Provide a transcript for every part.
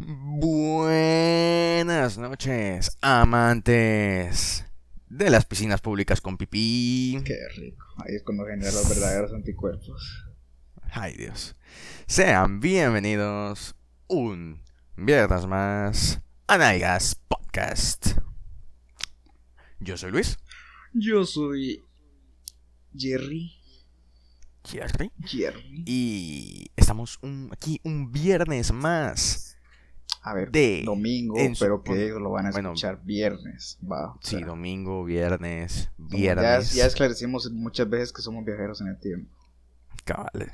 Buenas noches, amantes de las piscinas públicas con pipí. Qué rico. Ahí es cuando genera los verdaderos anticuerpos. Ay Dios. Sean bienvenidos un viernes más a Naigas Podcast. Yo soy Luis. Yo soy Jerry. Jerry. Jerry. Y estamos un- aquí un viernes más. A ver, De- domingo, pero que lo van a bueno, escuchar viernes. Va. o Sí, sea, domingo, viernes, como ya, viernes. ya esclarecimos muchas veces que somos viajeros en el tiempo. Cabal.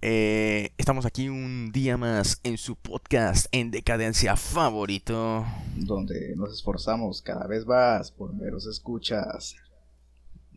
Eh, estamos aquí un día más en su podcast en decadencia favorito. Donde nos esforzamos cada vez más por veros escuchas.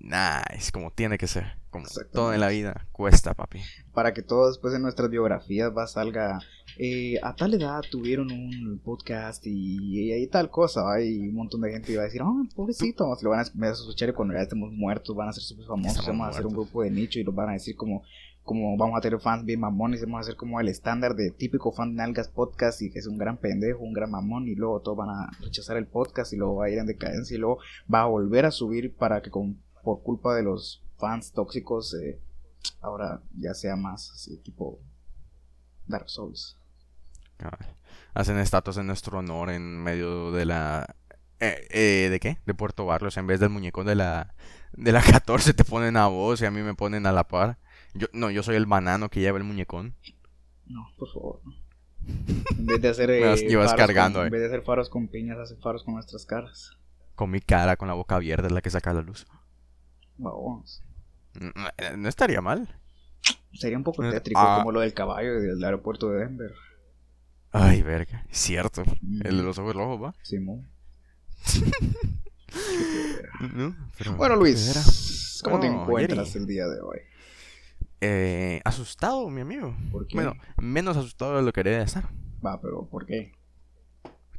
Nice, como tiene que ser. Como todo en la vida cuesta, papi. Para que todo después en nuestras biografías va salga. eh, a tal edad tuvieron un podcast y, y, y tal cosa. Hay un montón de gente va a decir, oh, pobrecito. Se lo van a, a escuchar y cuando ya estemos muertos van a ser súper famosos. Estamos Vamos a hacer un grupo de nicho y los van a decir como, como vamos a tener fans bien mamones. y Vamos a hacer como el estándar de típico fan de Nalgas Podcast y que es un gran pendejo, un gran mamón. Y luego todos van a rechazar el podcast y luego va a ir en decadencia y luego va a volver a subir para que con, por culpa de los fans tóxicos eh, ahora ya sea más así tipo Dark Souls. Hacen estatuas en nuestro honor en medio de la... eh, eh, ¿De qué? De Puerto Barrios. En vez del muñecón de la, de la 14 te ponen a vos y a mí me ponen a la par. Yo, no, yo soy el banano que lleva el muñecón. No, por favor. no. En vez de hacer Me vas- eh, cargando, con, en vez de hacer faros con piñas, hace faros con nuestras caras. Con mi cara, con la boca abierta, es la que saca la luz. Vamos. No, estaría mal. Sería un poco Eh, tétrico ah. como lo del caballo del aeropuerto de Denver. Ay, verga. Es cierto. Mm. El de los ojos rojos, ¿va? Simón. No, pero- Bueno. Luis, ¿cómo te encuentras Jerry. el día de hoy? Eh, asustado, mi amigo. ¿Por qué? Bueno, menos asustado de lo que quería estar. Va, pero ¿por qué?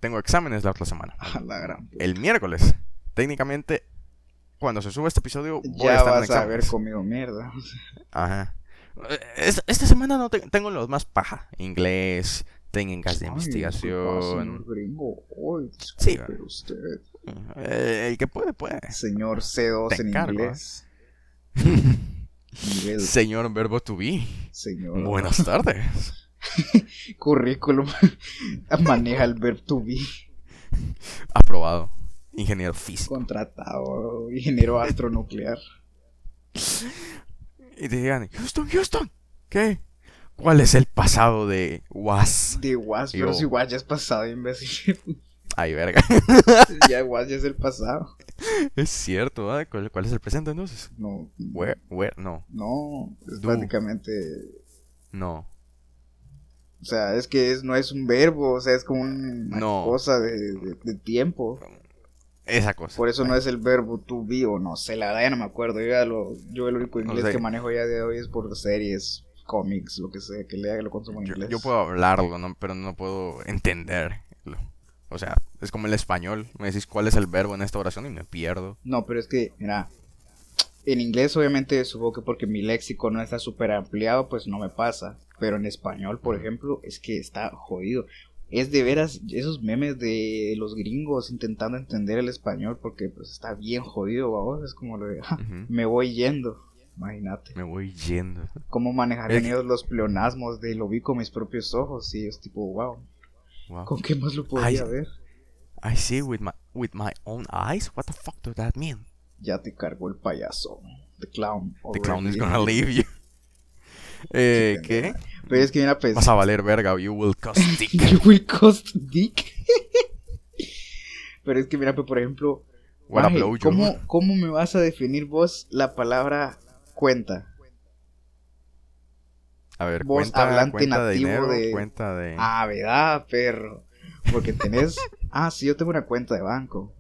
Tengo exámenes la otra semana. La gran. El miércoles. Técnicamente, cuando se sube este episodio, voy a Ya estar en vas a haber comido mierda. Ajá. Eh, Esta, esta semana no te- tengo los más paja. Inglés, técnicas de Ay, investigación. señor gringo. Ay, Sí, usted. Eh, el que puede, puede. Señor C2 Te en encargo, ¿eh? inglés. Nivel Señor Verbo to be. señor. Buenas tardes. Currículum. Maneja el verb to be. Aprobado. Ingeniero físico. Contratado. Ingeniero astronuclear. Y te digan, Houston, Houston. ¿Qué? ¿Cuál es el pasado de Was? De Was, pero si Was ya es pasado, imbécil. Ay, verga. ya Was ya es el pasado. es cierto, ¿ah? ¿Cuál, cuál es el presente entonces? No. Where, where, no, No. Es Do. prácticamente. no. O sea, es que es, no es un verbo. O sea, es como una No. cosa de, de- de tiempo. Esa cosa. Por eso no es el verbo to be o no sé, la verdad ya no me acuerdo. Yo, ya lo, yo el único inglés que manejo ya de hoy es por series, cómics, lo que sea, que lea que lo consumo en Yo, inglés. yo puedo hablarlo, ¿no? pero no puedo entenderlo. O sea, es como el español. Me decís cuál es el verbo en esta oración y me pierdo. No, pero es que, mira, en inglés obviamente supongo que porque mi léxico no está súper ampliado, pues no me pasa. Pero en español, por ejemplo, es que está jodido. Es de veras esos memes de los gringos intentando entender el español porque pues está bien jodido, vamos. Es como lo de, "Ja, Ujú. me voy yendo. Imagínate. Me voy yendo. cómo manejarían ellos los pleonasmos de lo vi con mis propios ojos y es tipo, wow, Wow. ¿con qué más lo podría Ay. ver? I see with my with my own eyes. What the fuck does that mean? Ya te cargó el payaso, the clown. The clown is gonna leave you. Eh, ¿qué? Pero es que mira, pues, Vas a valer verga, you will cost dick. you will cost dick. Pero es que mira, pues, por ejemplo, a maje. ¿cómo, ¿cómo me vas a definir vos la palabra cuenta? A ver, Vos, cuenta, hablante cuenta de nativo dinero, de- cuenta de... Ah, ¿verdad, perro? Porque tenés, ah, sí, yo tengo una cuenta de banco.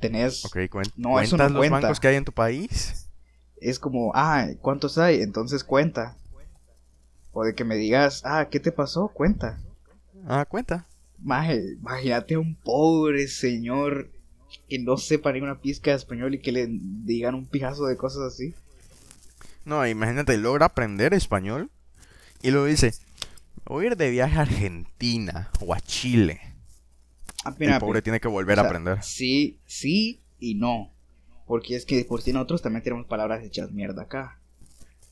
Tenés Ok, cuen- No, ¿cuentas no los cuenta. bancos que hay en tu país? es como, ah, ¿cuántos hay? Entonces cuenta. O de que me digas, ah, ¿qué te pasó? Cuenta. Ah, cuenta. Maje, imagínate a un pobre señor que no sepa ni una pizca de español y que le digan un pijazo de cosas así. No, imagínate, logra aprender español y luego dice, o ir de viaje a Argentina o a Chile. Ah, mira, el pobre tiene que volver o a aprender. Sí, sí y no. Porque es que de por sí nosotros también tenemos palabras hechas mierda acá.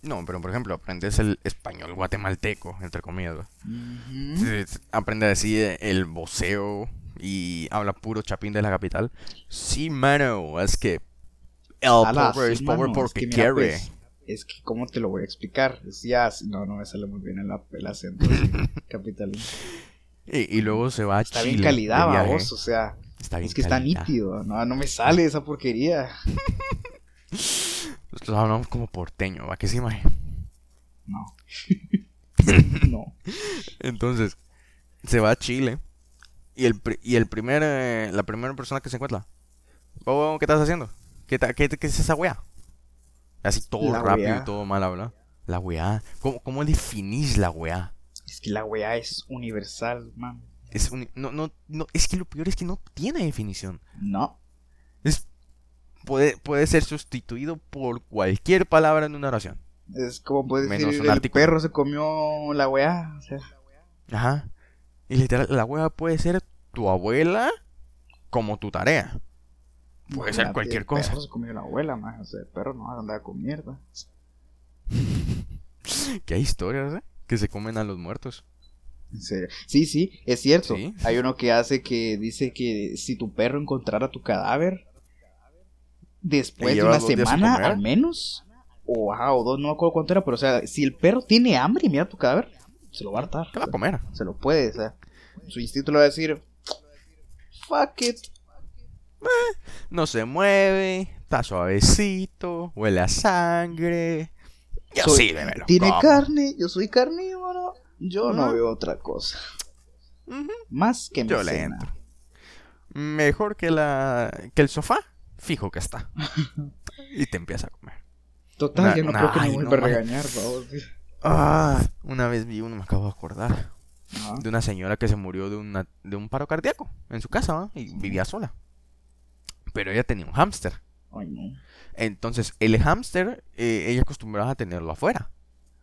No, pero por ejemplo, aprendes el español guatemalteco, entre comillas. Eh, Aprende a decir el voceo y habla puro chapín de la capital. Sí, mano, es que el Ala, pobre sí, es pobre porque es que mira, quiere. pues, es que, ¿cómo te lo voy a explicar? Decía, no, no me sale muy bien el, el acento capitalino. Y, y luego se va a Está Chile bien calidad, vos, o sea, Está bien es que está nítido, no, no me sale esa porquería. Nosotros hablamos como porteño, ¿va? Que sí, maje? No. no. Entonces, se va a Chile. Y el, y el primer, eh, la primera persona que se encuentra. Oh, ¿qué estás haciendo? ¿Qué, ta- qué, qué es esa weá? Así todo La rápido weá. y todo mal habla. La weá. ¿Cómo, cómo definís la weá? Es que la weá es universal, man. Es un- no, no, no, es que lo peor es que no tiene definición. No. Puede, puede ser sustituido por cualquier palabra en una oración. Es como Menos decir, un el artículo. perro se comió la weá. O sea, Ajá. Y literal, la weá puede ser tu abuela como tu tarea. Puede ser cualquier el cosa. perro se comió la abuela, man. O sea, el perro no andaba con mierda. Hay historias, ¿eh? Que se comen a los muertos. En serio. Sí, sí, es cierto. Sí. Hay uno que hace que dice que si tu perro encontrara tu cadáver después de una semana al menos, o, ajá, o dos, no me acuerdo cuánto era, pero o sea, si el perro tiene hambre y mira tu cadáver, se lo va a hartar. ¿Qué va a comer? Se lo puede, o sea, su instinto le va a decir, fuck it. No se mueve, está suavecito, huele a sangre. Yo Soy- sí, me lo Tiene carne, yo soy carnívoro, yo no veo otra cosa. Más que mi Yo le cena. entro. Mejor que la que el sofá, fijo que está. y te empieza a comer. Total, Una- ya no una- creo que ay, me no, vuelva a regañar, vamos. Ah, una vez vi uno, me acabo de acordar, de una señora que se murió de, una, de un paro cardíaco en su casa y vivía sola. Pero ella tenía un hámster. Ay, no, Entonces, el hámster, eh, ella acostumbraba a tenerlo afuera.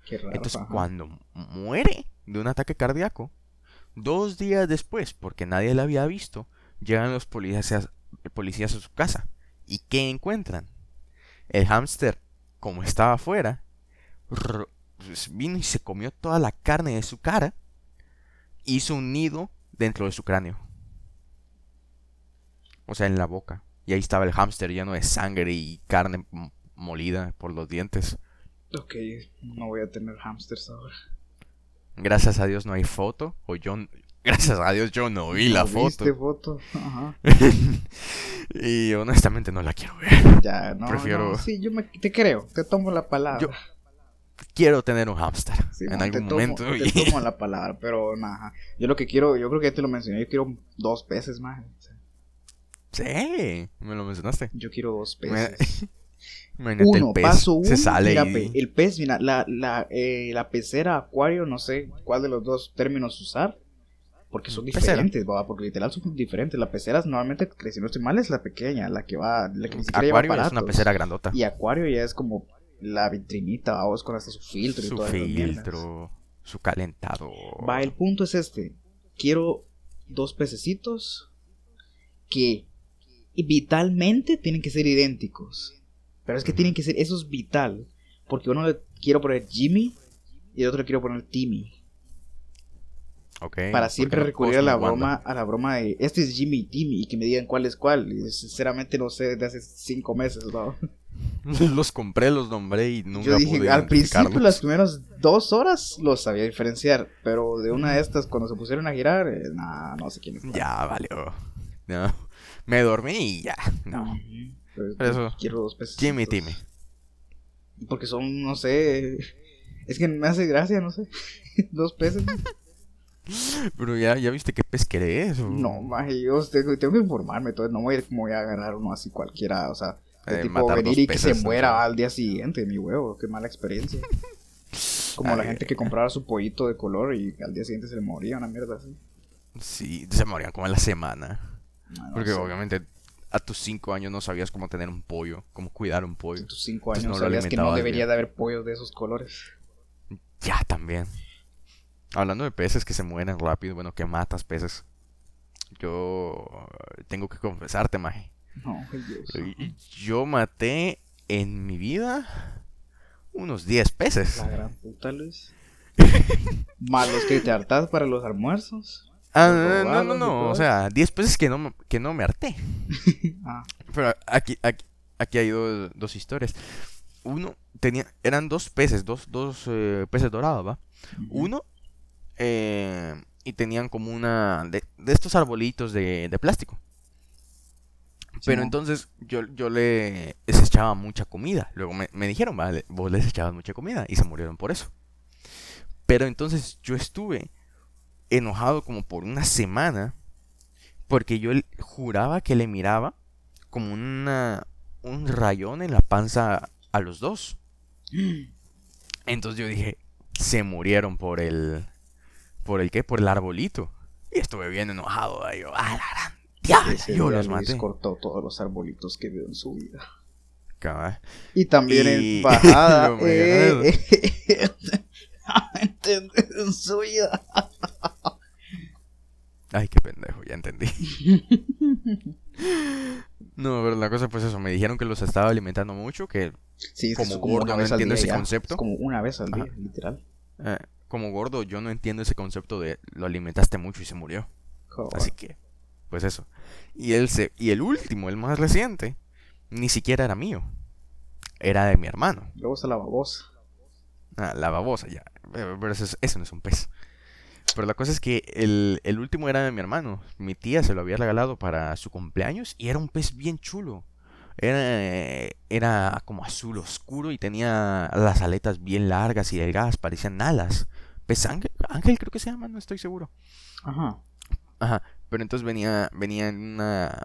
qué raro. Entonces, ajá. cuando muere de un ataque cardíaco, dos días después, porque nadie la había visto, llegan los policías, policías a su casa. ¿Y qué encuentran? El hámster, como estaba afuera, pues, vino y se comió toda la carne de su cara, hizo un nido dentro de su cráneo. O sea, en la boca. Y ahí estaba el hámster lleno de sangre y carne molida por los dientes. Ok, no voy a tener hamsters ahora. Gracias a Dios no hay foto. O yo. Gracias a Dios yo no vi la ¿No foto. ¿Viste foto? Ajá. y honestamente no la quiero ver. Ya, no, Prefiero- no, sí, yo me, te creo, te tomo la palabra. Yo- Quiero tener un hámster Sí, en man, algún te tomo- momento. Te tomo la palabra, pero nada. Yo lo que quiero, yo creo que ya te lo mencioné, yo quiero dos peces más. Sí, me lo mencionaste. Yo quiero dos Me- peces. Imagínate Uno, el pez. paso uno. se sale mira, y. pe, el pez, mira, la, la, eh, la pecera, acuario, no sé cuál de los dos términos usar. Porque son diferentes, ¿va? porque literal son diferentes. La pecera normalmente, si no estoy mal, es la pequeña, la que va, la que ni siquiera lleva Acuario es una pecera grandota. Y acuario ya es como la vitrinita, vamos, con hasta su filtro y Su todas filtro, su calentador. Va, el punto es este. Quiero dos pececitos que vitalmente tienen que ser idénticos. Pero es que tienen que ser, eso es vital. Porque uno le quiero poner Jimmy y el otro le quiero poner Timmy. Ok, Para ¿por siempre recurrir a la y broma, a la broma de este es Jimmy y Timmy y que me digan cuál es cuál. Y sinceramente no sé desde hace cinco meses, ¿no? los compré, los nombré y nunca Yo dije, pude al principio, las primeras dos horas los sabía diferenciar, pero de una de estas, cuando se pusieron a girar, eh, nah, no sé quién es. Ya, valió. No. Me dormí y ya. No. Pero Pero eso, quiero dos peces. Jimmy Timmy. Porque son, no sé. Es que me hace gracia, no sé. dos peces. Pero ya, ya viste qué pez querés. o- No, maje, yo tengo, tengo que informarme. Entonces no voy a, voy a agarrar uno así cualquiera. O sea, de Eh, tipo venir y que se muera ¿no? al día siguiente, mi huevo. Qué mala experiencia. Como la gente que compraba su pollito de color y al día siguiente se le moría, una mierda así. Sí, se morían como a la semana. No, no Porque sé. obviamente a tus 5 años no sabías cómo tener un pollo, cómo cuidar un En pollo. tus cinco Entonces años no sabías que no debería bien. de haber pollos de esos colores. Ya también. Hablando de peces que se mueren rápido, bueno, que matas peces. Yo tengo que confesarte, Maje. No, Dios. Yo maté en mi vida unos 10 peces. La gran puta, Luis. Más los que te hartas para los almuerzos. Ah, no, no, no, o sea, 10 peces que no, que no me harté. Ah, Pero aquí, aquí, aquí hay dos, dos historias. Uno, tenía, eran dos peces, dos, dos eh, peces dorados, ¿va? Uno, eh, y tenían como una de, de estos arbolitos de, de plástico. Pero entonces yo, yo le- les echaba mucha comida. Luego me, me dijeron, vale, vos les echabas mucha comida y se murieron por eso. Pero entonces yo estuve enojado como por una semana porque yo juraba que le miraba como una, un rayón en la panza a los dos. Entonces yo dije, se murieron por el... ¿Por el qué? Por el arbolito. Y estuve bien enojado. ahí, Yo, ¡a la gran diabla! Yo los Luis maté. cortó todos los arbolitos que vio en su vida. Cabal. Y también Y- en bajada. Lo eh, ¿entendés? en su vida. Ay, qué pendejo, ya entendí. No, pero la cosa pues eso, me dijeron que los estaba alimentando mucho, que Sí, Como gordo, no entiendo día ese ya. concepto. Es como una vez al día, Ajá. literal. eh, como gordo yo no entiendo ese concepto de lo alimentaste mucho y se murió. Así que, pues eso. Y el, se- y el último, el más reciente, ni siquiera era mío. Era de mi hermano. Luego está la babosa. Ah, la babosa, ya. Pero, eso, es- eso no es un pez. Pero la cosa es que el, el último era de mi hermano. Mi tía se lo había regalado para su cumpleaños y era un pez bien chulo. Era, eh, era como azul oscuro y tenía las aletas bien largas y delgadas, parecían alas. Pez ángel, ángel creo que se llama, no estoy seguro. Ajá. Ajá, pero entonces venía, venía en una,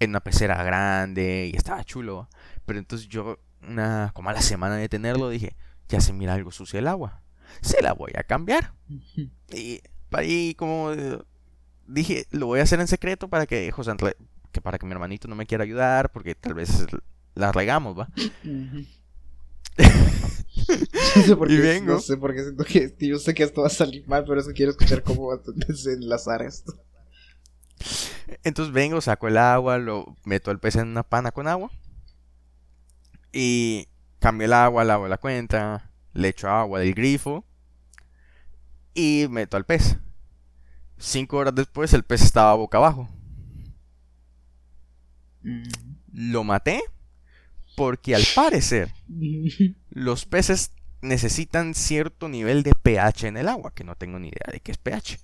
en una pecera grande y estaba chulo. Pero entonces yo, una, como a la semana de tenerlo, dije, ya se mira algo sucio el agua. Se la voy a cambiar. Y ahí como eh, dije, lo voy a hacer en secreto para que José Andrés- que para que mi hermanito no me quiera ayudar, porque tal vez la regamos, ¿va? No sé por Y qué, vengo. no sé por qué siento que, que yo sé que esto va a salir mal, pero es que quiero escuchar cómo va a desenlazar esto. Entonces vengo, saco el agua, lo meto el pez en una pana con agua. Y cambio el agua, lavo la cuenta, le echo agua del grifo. Y meto al pez. Cinco horas después el pez estaba boca abajo. Lo maté porque al parecer los peces necesitan cierto nivel de pH en el agua, que no tengo ni idea de qué es pH,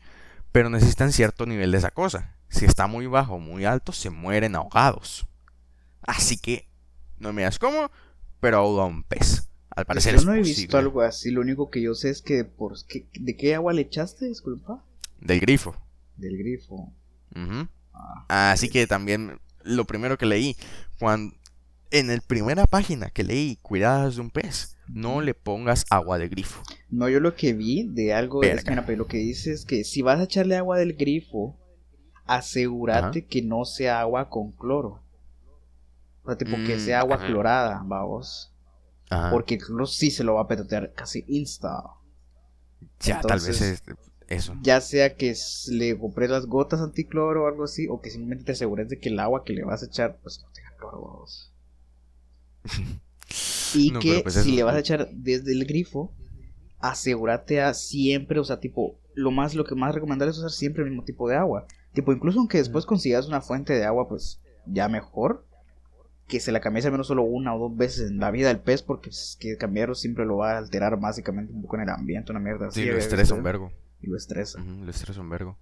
pero necesitan cierto nivel de esa cosa. Si está muy bajo o muy alto, se mueren ahogados. Así que no me das cómo, pero ahoga a un pez. Al parecer yo es no he posible. visto algo así, lo único que yo sé es que por ¿qué- ¿de qué agua le echaste? Disculpa. Del grifo. Del grifo. Ah, Así que también lo primero que leí, cuando en la primera página que leí, cuidadas de un pez, no le pongas agua de grifo. No, yo lo que vi de algo es, mira, pero lo que dice es que si vas a echarle agua del grifo, asegúrate que no sea agua con cloro. O sea, tipo que Mm, sea agua ajá. clorada, vamos. Ajá. Porque el cloro sí se lo va a petatear casi insta. ya, tal vez es eso. Ya sea que le compres las gotas anticloro o algo así, o que simplemente te asegures de que el agua que le vas a echar, pues no tenga cloro. Y No, que pues si le vas a echar desde el grifo, asegúrate a siempre, o sea, tipo, lo más, lo que más recomendable es usar siempre el mismo tipo de agua. Tipo, incluso aunque después consigas una fuente de agua, pues ya mejor. Que se la cambies al menos solo una o dos veces en la vida del pez, porque es que cambiarlo siempre lo va a alterar básicamente un poco en el ambiente, una mierda así. Sí, lo estresa un vergo. Y lo estresa. Lo estresa un vergo.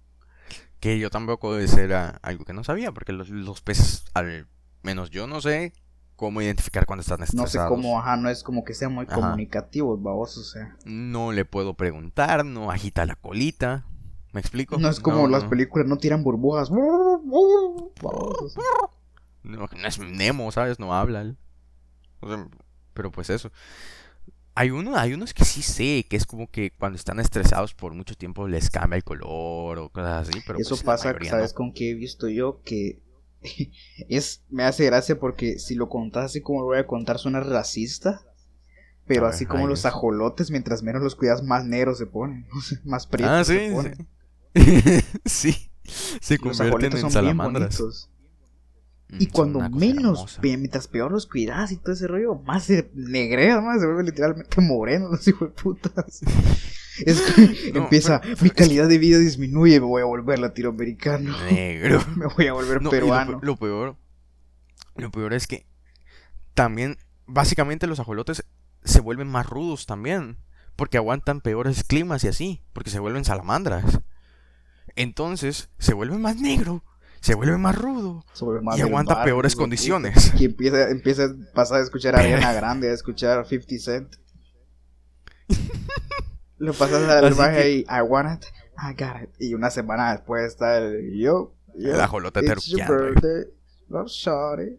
Que yo tampoco era algo que no sabía, porque los, los peces, al menos yo no sé cómo identificar cuando están No estresados. sé cómo, ajá, no es como que sean muy Ajá. comunicativos, babos, o sea. No le puedo preguntar, no agita la colita. ¿Me explico? No es como las no. películas, no tiran burbujas. No, no es Nemo, ¿sabes? No habla. O sea, pero pues eso. Hay uno, hay unos que sí sé, que es como que cuando están estresados por mucho tiempo les cambia el color o cosas así, pero Eso pues la pasa, ¿sabes no. con qué he visto yo? Que es me hace gracia porque si lo contas así como lo voy a contar suena racista. Pero así como los ajolotes, mientras menos los cuidas, más negros se ponen. más prietos Ah, se sí, ponen. sí. sí. Se Los convierten ajolotes en son bien salamandras. bonitos. Y son cuando menos, hermosa. mientras peor los cuidas y todo ese rollo, más se negrean, más se vuelven literalmente morenos los hijos de putas. Es que No, empieza, pero- mi calidad de vida disminuye, me voy a volver latinoamericano, Negro. me voy a volver No, lo, peruano. pe- lo peor, lo peor es que también, básicamente los ajolotes se vuelven más rudos también, porque aguantan peores climas y así, porque se vuelven salamandras. Entonces, se vuelve más negro, se vuelve más rudo. Se vuelve más y aguanta barrio, peores condiciones. Y empieza, empieza a pasar a escuchar a Ariana Grande, a escuchar 50 Cent. Lo pasas al baje y I want it, I got it. Y una semana después está el yo, yo, El ajolote it's your birthday, love shawty,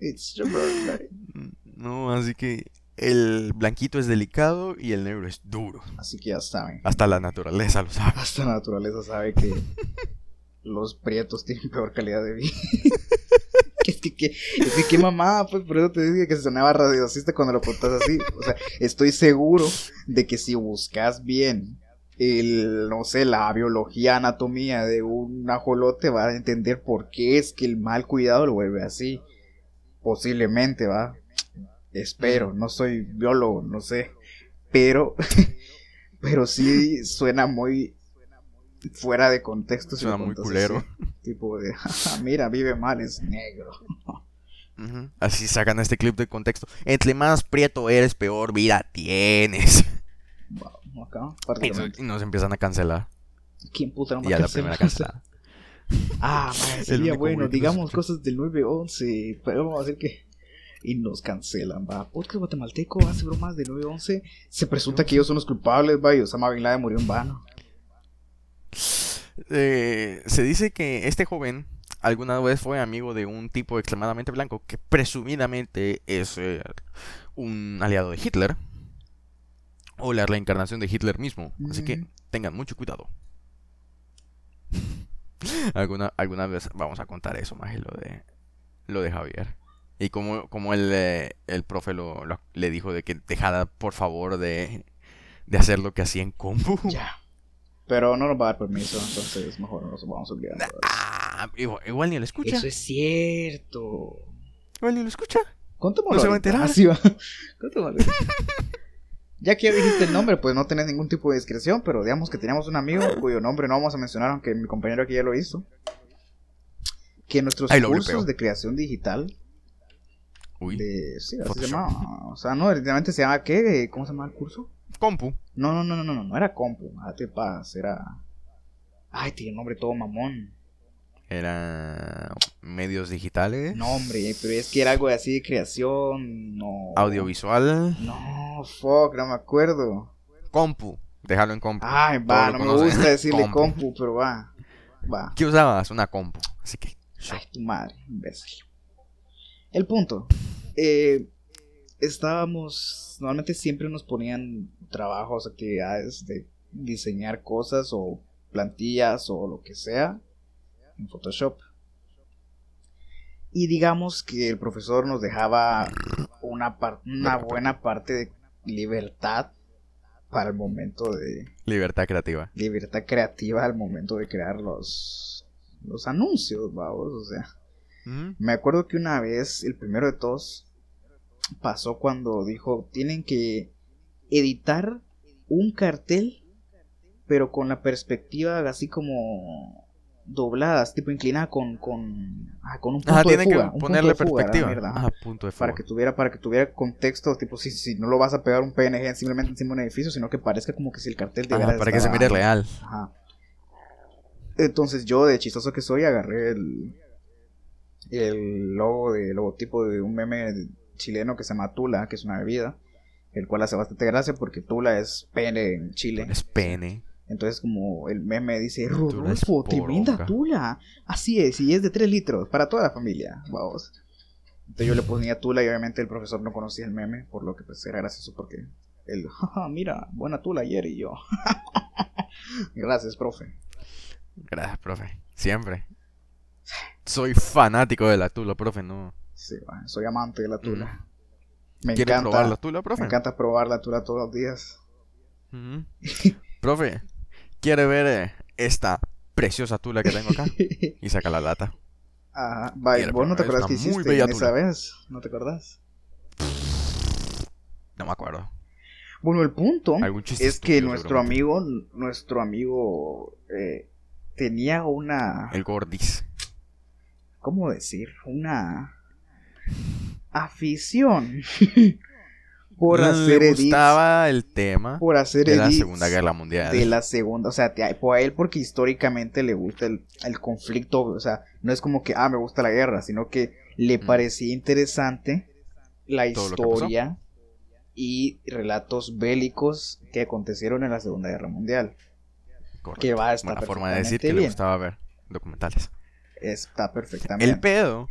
it's your birthday. No, así que el blanquito es delicado y el negro es duro. Así que ya saben, Hasta la naturaleza lo sabe. hasta la naturaleza sabe que los prietos tienen peor calidad de vida. Es que, que, es que qué mamada, pues por eso te dije que se sonaba radiocista cuando lo contas así. O sea, estoy seguro de que si buscas bien el, no sé, la biología, anatomía de un ajolote, va a entender por qué es que el mal cuidado lo vuelve así. Posiblemente, va. Espero, no soy biólogo, no sé. Pero, pero sí suena muy fuera de contexto. Suena muy culero. así. Tipo de, mira, vive mal, es negro. Así sacan este clip de contexto. Entre más prieto eres, peor vida tienes. Wow, acá, Y, y nos empiezan a cancelar. ¿Quién puta no Y a la primera cancelada. Ah, sería bueno, digamos cosas del 911, pero vamos a hacer que... Y nos cancelan, va. Podcast guatemalteco hace bromas del 911. Se presunta que ellos son los culpables, va, y Osama Bin Laden murió en vano. Eh, se dice que este joven alguna vez fue amigo de un tipo extremadamente blanco que presumidamente es eh, un aliado de Hitler. O la reencarnación de Hitler mismo. Así que Mm. tengan mucho cuidado. alguna, alguna vez vamos a contar eso, más lo de lo de Javier. Y como, como el, eh, el profe lo, lo- le dijo de que dejara por favor de, de hacer lo que hacía en compu. Ya. Pero no nos va a dar permiso, entonces mejor nos vamos a olvidar. Ah, igual, igual ni lo escucha. Eso es cierto. Igual ni lo escucha. Contémoslo. No se va a enterar. Así va. Contémoslo. Ya que ya dijiste el nombre, pues no tenés ningún tipo de discreción, pero digamos que teníamos un amigo cuyo nombre no vamos a mencionar, aunque mi compañero aquí ya lo hizo. Que en nuestros cursos blipeo. de creación digital, Uy, de, sí, así se llamaba. O sea, no, directamente se llama, ¿qué? ¿Cómo se llama el curso? Compu. No, no, no, no, no, no, no era compu, date paz, era... Ay, tiene un nombre todo mamón. Era medios digitales. No, hombre, pero es que era algo así de creación, no... Audiovisual. No, fuck, no me acuerdo. Compu. Déjalo en compu. Ay, va, no me gusta decirle Compu. compu, pero va. Va. ¿Qué usabas? Una compu. Así que. Ay, tu madre, imbécil. El punto. eh, estábamos. Normalmente siempre nos ponían trabajos, actividades de diseñar cosas o plantillas o lo que sea en Photoshop. Y digamos que el profesor nos dejaba una, una buena parte de libertad para el momento de, Libertad creativa. libertad creativa al momento de crear los, los anuncios, vamos, o sea. Me acuerdo que una vez, el primero de todos, pasó cuando dijo, tienen que editar un cartel, pero con la perspectiva así como doblada, tipo inclinada con, con, ah, con un punto Ajá, de fuga, que un punto ponerle de fuga, perspectiva. mierda, ajá Ajá, punto de fuga. para que tuviera para que tuviera contexto tipo si, si no lo vas a pegar un PNG simplemente encima de un edificio sino que parezca como que si el cartel de Ajá, para que se mire real. Ajá. entonces yo de chistoso que soy agarré el el logo de logotipo de un meme chileno que se llama Tula que es una bebida el cual hace bastante gracia porque Tula es pene en Chile Es pene. entonces como el meme dice Rodolfo tremenda poronga". Tula así es y es de 3 litros para toda la familia vamos entonces yo le ponía Tula y obviamente el profesor no conocía el meme, por lo que pues era gracioso porque él, "Jaja, mira, buena Tula ayer y yo. Gracias, profe. Gracias, profe. Siempre. Soy fanático de la tula, profe, no. Sí, va, soy amante de la Tula. Me ¿Quiere encanta. probar la tula, profe? Me encanta probar la tula todos los días. Profe, ¿quiere ver eh, esta preciosa tula que tengo acá? Y saca la lata. Ajá. Vaya, ¿Vos no te acuerdas que hiciste en esa vez? ¿No te acordás? No me acuerdo. Bueno, el punto es que nuestro amigo, nuestro amigo eh, tenía una, El gordis. ¿cómo decir? Una afición por hacer Le edits, gustaba el tema por hacer de la Segunda Guerra Mundial. de la segunda, o sea, te- por a él porque históricamente le gusta el, el conflicto, o sea, no es como que, ah, me gusta la guerra, sino que le Mm. parecía interesante la historia y relatos bélicos que acontecieron en la Segunda Guerra Mundial. Correcto. que va a estar Buena forma de decir que le gustaba ver documentales. Está perfectamente. El pedo,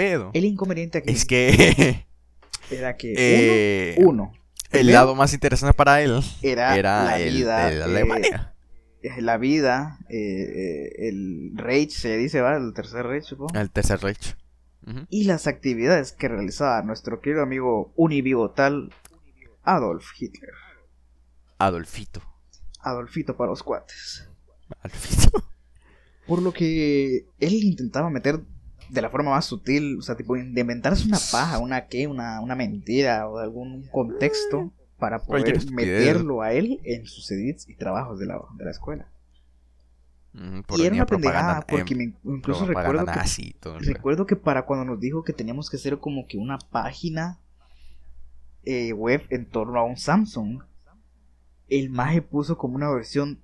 pedo, El inconveniente aquí es que era que eh, uno, uno, el primero, lado más interesante para él era, era la el vida, de eh, Alemania. eh, la vida, eh, eh, el Reich se dice, ¿va? El tercer Reich, supongo. El Tercer Reich. Ujú. Y las actividades que realizaba nuestro querido amigo unibigotal Adolf Hitler. Adolfito. Adolfito para los cuates. Adolfito. Por lo que él intentaba meter de la forma más sutil, o sea, tipo, de inventarse una paja, una qué, una, una mentira o algún contexto para poder meterlo a él en sus edits y trabajos de la, de la escuela. Por y era una pendejada, propaganda- porque em, me- incluso recuerdo que, nazi recuerdo que para cuando nos dijo que teníamos que hacer como que una página eh, web en torno a un Samsung, el maje puso como una versión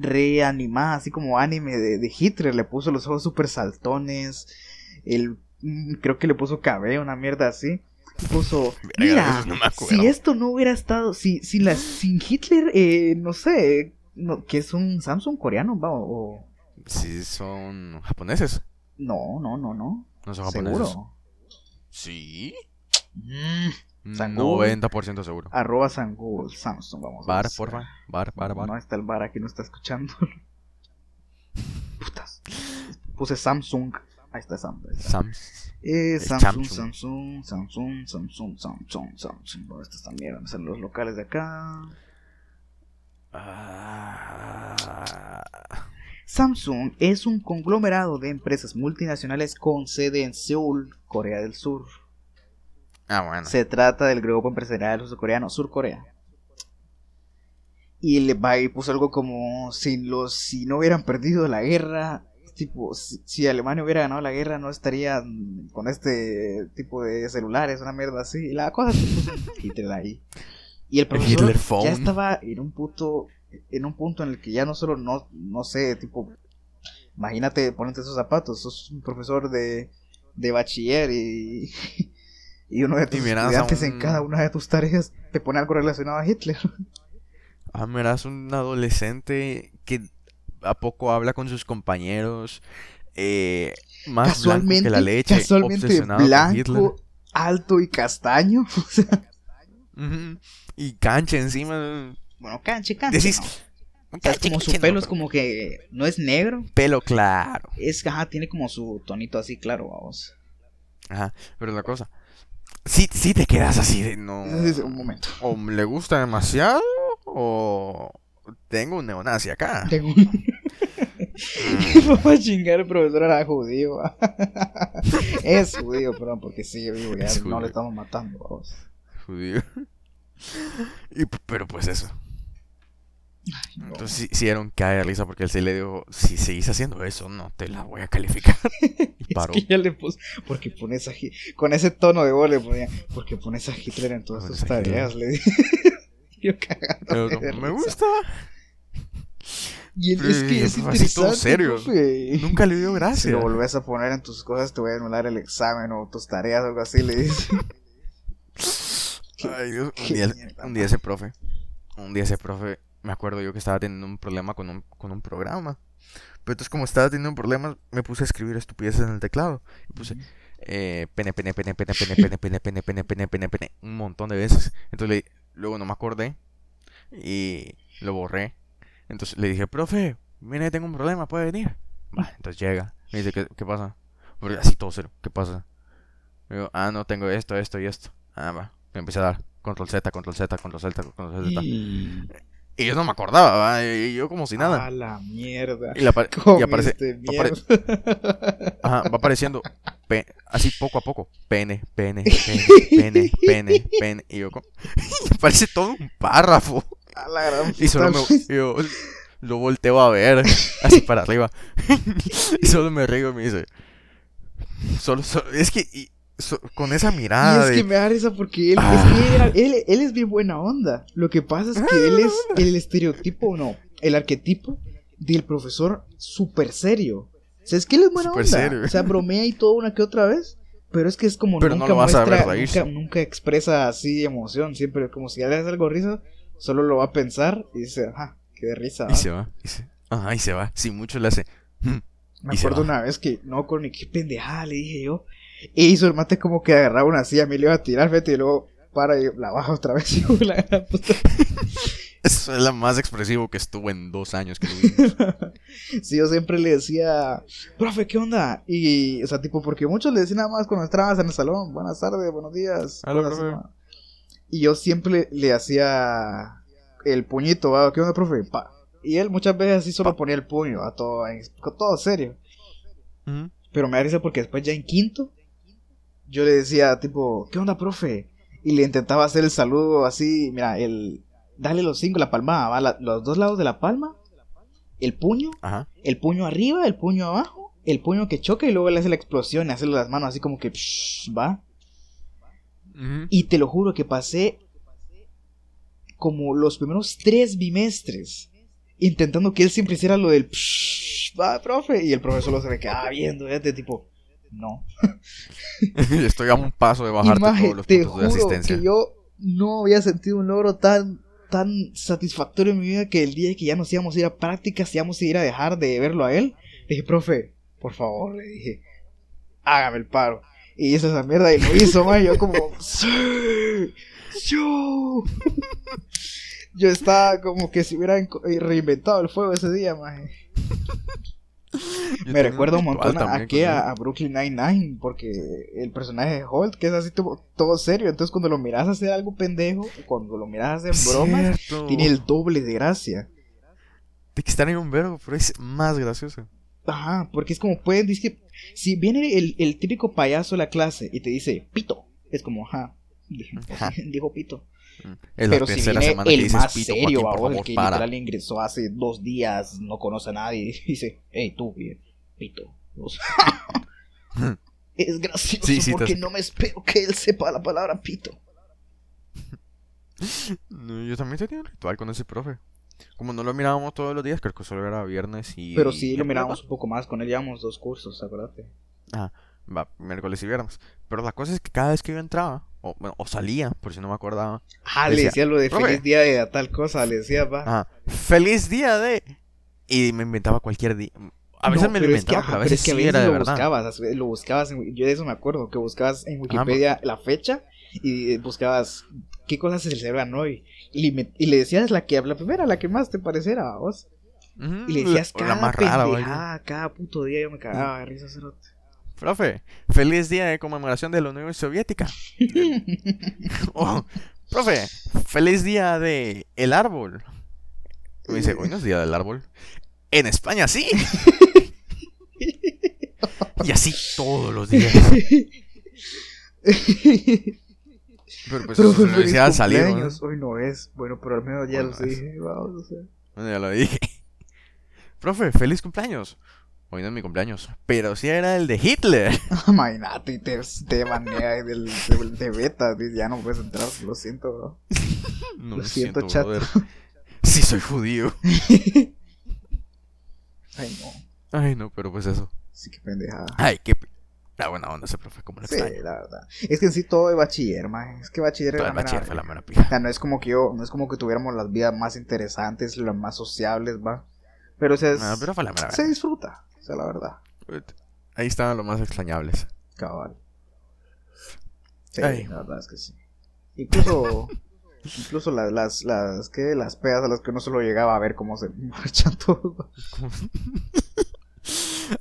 reanimada, así como anime de, de Hitler, le puso los ojos super saltones, el, mm, creo que le puso cabello, una mierda así. Y puso, mira, no si esto no hubiera estado, si, si la, sin Hitler, eh, no sé, no, que es un Samsung coreano, va, o, Sí, son japoneses. no, no, no, no, No son japoneses. seguro. Sí. Mm, San Google. 90% seguro. Arroba San Google Samsung, vamos Bar, porfa. Bar, bar, bar. No está el bar aquí, no está escuchando. Putas. Puse Samsung. Ahí está Samsung. Sams. Eh, Es Samsung, Samsung. Samsung, Samsung, Samsung, Samsung, Samsung. ¿Dónde está esta mierda? Me salen los locales de acá. Ah, Samsung es un conglomerado de empresas multinacionales con sede en Seúl, Corea del Sur. Ah, bueno. Se trata del grupo empresarial surcoreano, Surcorea. Y le va y puso algo como si los si no hubieran perdido la guerra, tipo si, si Alemania hubiera ganado la guerra no estarían con este tipo de celulares, una mierda así. Y la cosa Hitler ahí. Y el profesor ya estaba en un puto en un punto en el que ya no solo no no sé, tipo imagínate ponerte esos zapatos, sos un profesor de de bachiller y y uno de tus miras estudiantes en cada una de tus tareas te pone algo relacionado a Hitler. Ah, mira, es un adolescente que a poco habla con sus compañeros. Eh, más blanco casualmente, que la leche. casualmente blanco, alto y castaño. O sea. Y cancha encima. bueno, canche, canche. Decís. ¿no? Canche, como su no, pelo es como que no es negro, Pelo claro. es ajá, tiene como su tonito así claro, vamos. Ajá. Pero la cosa. Sí, sí te quedas así de no. Un momento. O le gusta demasiado. O tengo un neonazi acá. Tengo un... Vamos a chingar, el profesor era judío. es judío, perdón, porque sí, vivo, ya Es no judío. le estamos matando, vamos. Judío. Y, pero pues eso. Entonces sí, sí era un cae de risa porque él sí le dijo, si seguís haciendo eso, no te la voy a calificar. Y paró. Es que ya le puso, porque pones a con ese tono de voz le ponía, porque pones a Hitler en todas tus tareas, le dije. Yo Pero cagando. no, me gusta. Y él, Pero es que es así todo interesante, serio. profe. Nunca le dio Si gracia. lo volvés a poner en tus cosas, te voy a anular el examen o tus tareas o algo así, le dice. Ay, Dios. Un día, un día ese profe, un día ese profe, me acuerdo yo que estaba teniendo un problema con un, con un programa. Pero entonces como estaba teniendo un problema, me puse a escribir estupideces en el teclado. Y puse eh, pene, pene, pene, pene, pene, pene, pene, pene, pene, pene, pene, pene, un montón de veces. Entonces luego no me acordé y lo borré. Entonces le dije, profe, mire, tengo un problema, ¿puede venir? Entonces llega. Me dice, ¿qué, qué pasa? Porque así todo cero, ¿qué pasa? Digo, ah, no, tengo esto, esto y esto. Ah, va. Me empecé a dar control Z, control Z, control Z, control Z. Y... Y yo no me acordaba, ¿va? Y yo como si nada. A la mierda. Y, la apa- y aparece. Apare- mierda. Ajá, va apareciendo así poco a poco. Pene, pene, pene, pene, pene, pene. Y yo como... y aparece todo un párrafo. A la gran Y solo puta. me... y yo lo volteo a ver, así para arriba. y solo me río y me dice... Solo, solo- es que y- so- con esa Y mirada es de... que me da risa porque él, Ah. es que era- él, él es bien buena onda. Lo que pasa es que él es el estereotipo, no, el arquetipo del profesor súper serio. O sea, es que él es buena onda. serio. O sea, bromea y todo una que otra vez. Pero es que es como Pero no nunca lo vas a muestra, ver nunca, nunca expresa así emoción. Siempre como si le haces algo risa, solo lo va a pensar y dice, ajá, qué de risa. Y ¿va?". se va. Y se... Ajá, y se va. Si mucho le hace... "Mm". Me y acuerdo una vez que, no, con qué pendejada le dije yo. Hizo el mate como que agarraba una silla, me le iba a tirar, vete, y luego para y la baja otra vez. Y la puta. Eso es lo más expresivo que estuvo en dos años que lo vimos. Sí, yo siempre le decía, profe, ¿qué onda? Y, o sea, tipo, porque muchos le decían nada más cuando entrabas en el salón, buenas tardes, buenos días. Hola, buenas profe. semanas". Y yo siempre le hacía el puñito, ¿va? ¿qué onda, profe? Pa. Y él muchas veces así solo ponía el puño, a todo, todo serio. Pero me da risa porque después ya en quinto, yo le decía, tipo, ¿qué onda, profe? Y le intentaba hacer el saludo así, mira, el... Dale los cinco, la palmada, ¿va? La- los dos lados de la palma, el puño, Ajá. el puño arriba, el puño abajo, el puño que choca y luego le hace la explosión y hacerle las manos así como que, psh, ¿va? Y te lo juro que pasé como los primeros tres bimestres intentando que él siempre hiciera lo del psh, va, profe. Y el profesor solo se me quedaba viendo, de tipo, no. Estoy a un paso de bajarte Imagen, todos los te puntos de asistencia. que yo no había sentido un logro tan tan satisfactorio en mi vida que el día que ya nos íbamos a ir a prácticas, íbamos a ir a dejar de verlo a él, le dije, profe, por favor, le dije, hágame el paro. Y hizo esa mierda y lo hizo, man. Yo como, sí, yo. Yo estaba como que si hubiera reinventado el fuego ese día, man. Me recuerda un montón a, también a a, a Brooklyn Nine-Nine, porque el personaje de Holt, que es así todo, todo serio, entonces cuando lo miras hacer algo pendejo, cuando lo miras hacer bromas, Cierto. tiene el doble de gracia. De que estar en un verbo, pero es más gracioso. Ajá, porque es como pueden decir, si viene el, el típico payaso de la clase y te dice, pito, es como, ajá, Ajá. dijo pito. Es Pero si viene semana que el dices más pito, serio, Joaquín, el favor, que para. literal ingresó hace dos días, no conoce a nadie, y dice, hey, tú, bien, pito. Es gracioso Sí, sí, te porque no me espero que él sepa la palabra pito. No, yo también tenía un ritual con ese profe. Como no lo mirábamos todos los días, creo que solo era viernes y. Pero sí lo miramos un poco más, con él llevamos dos cursos, acuérdate. ¿va? Va, miércoles y viernes. Pero la cosa es que cada vez que yo entraba, o, bueno, o salía, por si no me acordaba. Ah, le Decía, decía lo de feliz día de tal cosa, le decía, va. Ajá, ¡Feliz día de! Y me inventaba cualquier día. A veces No, me lo pero es que, inventaba, a veces es que a sí veces era de lo verdad. buscabas, lo buscabas, en- yo de eso me acuerdo, que buscabas en Ajá, Wikipedia la fecha y buscabas qué cosas se celebran hoy. Y, le- y le decías la que la primera, la que más te pareciera a vos. Y le decías la- la cada más rara, pendejada, cada puto día yo me cagaba de risa cerote. Profe, feliz día de conmemoración de la Unión Soviética. Oh, profe, feliz día de el árbol. Me dice, hoy no es día del árbol. En España sí. y así todos los días. Pero pues Pero cumpleaños, hoy no es. Bueno, pero al menos ya Bueno, lo dije, vamos, o sea. Bueno, ya lo dije. Profe, feliz cumpleaños. Hoy no es mi cumpleaños, pero sí era el de Hitler. Imagínate, te, te banea del, del- de beta, ya no puedes entrar, lo siento, bro. No Lo siento, chato. brother. Sí, soy judío. Ay, no, Ay, no, pero pues eso. sí que pendejada. Ay, qué. p- La buena onda ese profe, como lo Sí, extraño. la verdad. Es que en sí todo de bachiller, man. Es que bachiller Toda era el la bachiller fue la O sea, no es como que yo, no es como que tuviéramos las vidas más interesantes, las más sociables, va. Pero o sea, es- No, pero fue la mera se disfruta, o sea, la verdad. Ahí estaban los más extrañables. Cabal. Sí, Ay. la verdad es que sí. Incluso, incluso las, las, las, ¿qué? Las pedas a las que uno solo llegaba a ver cómo se marchan todos.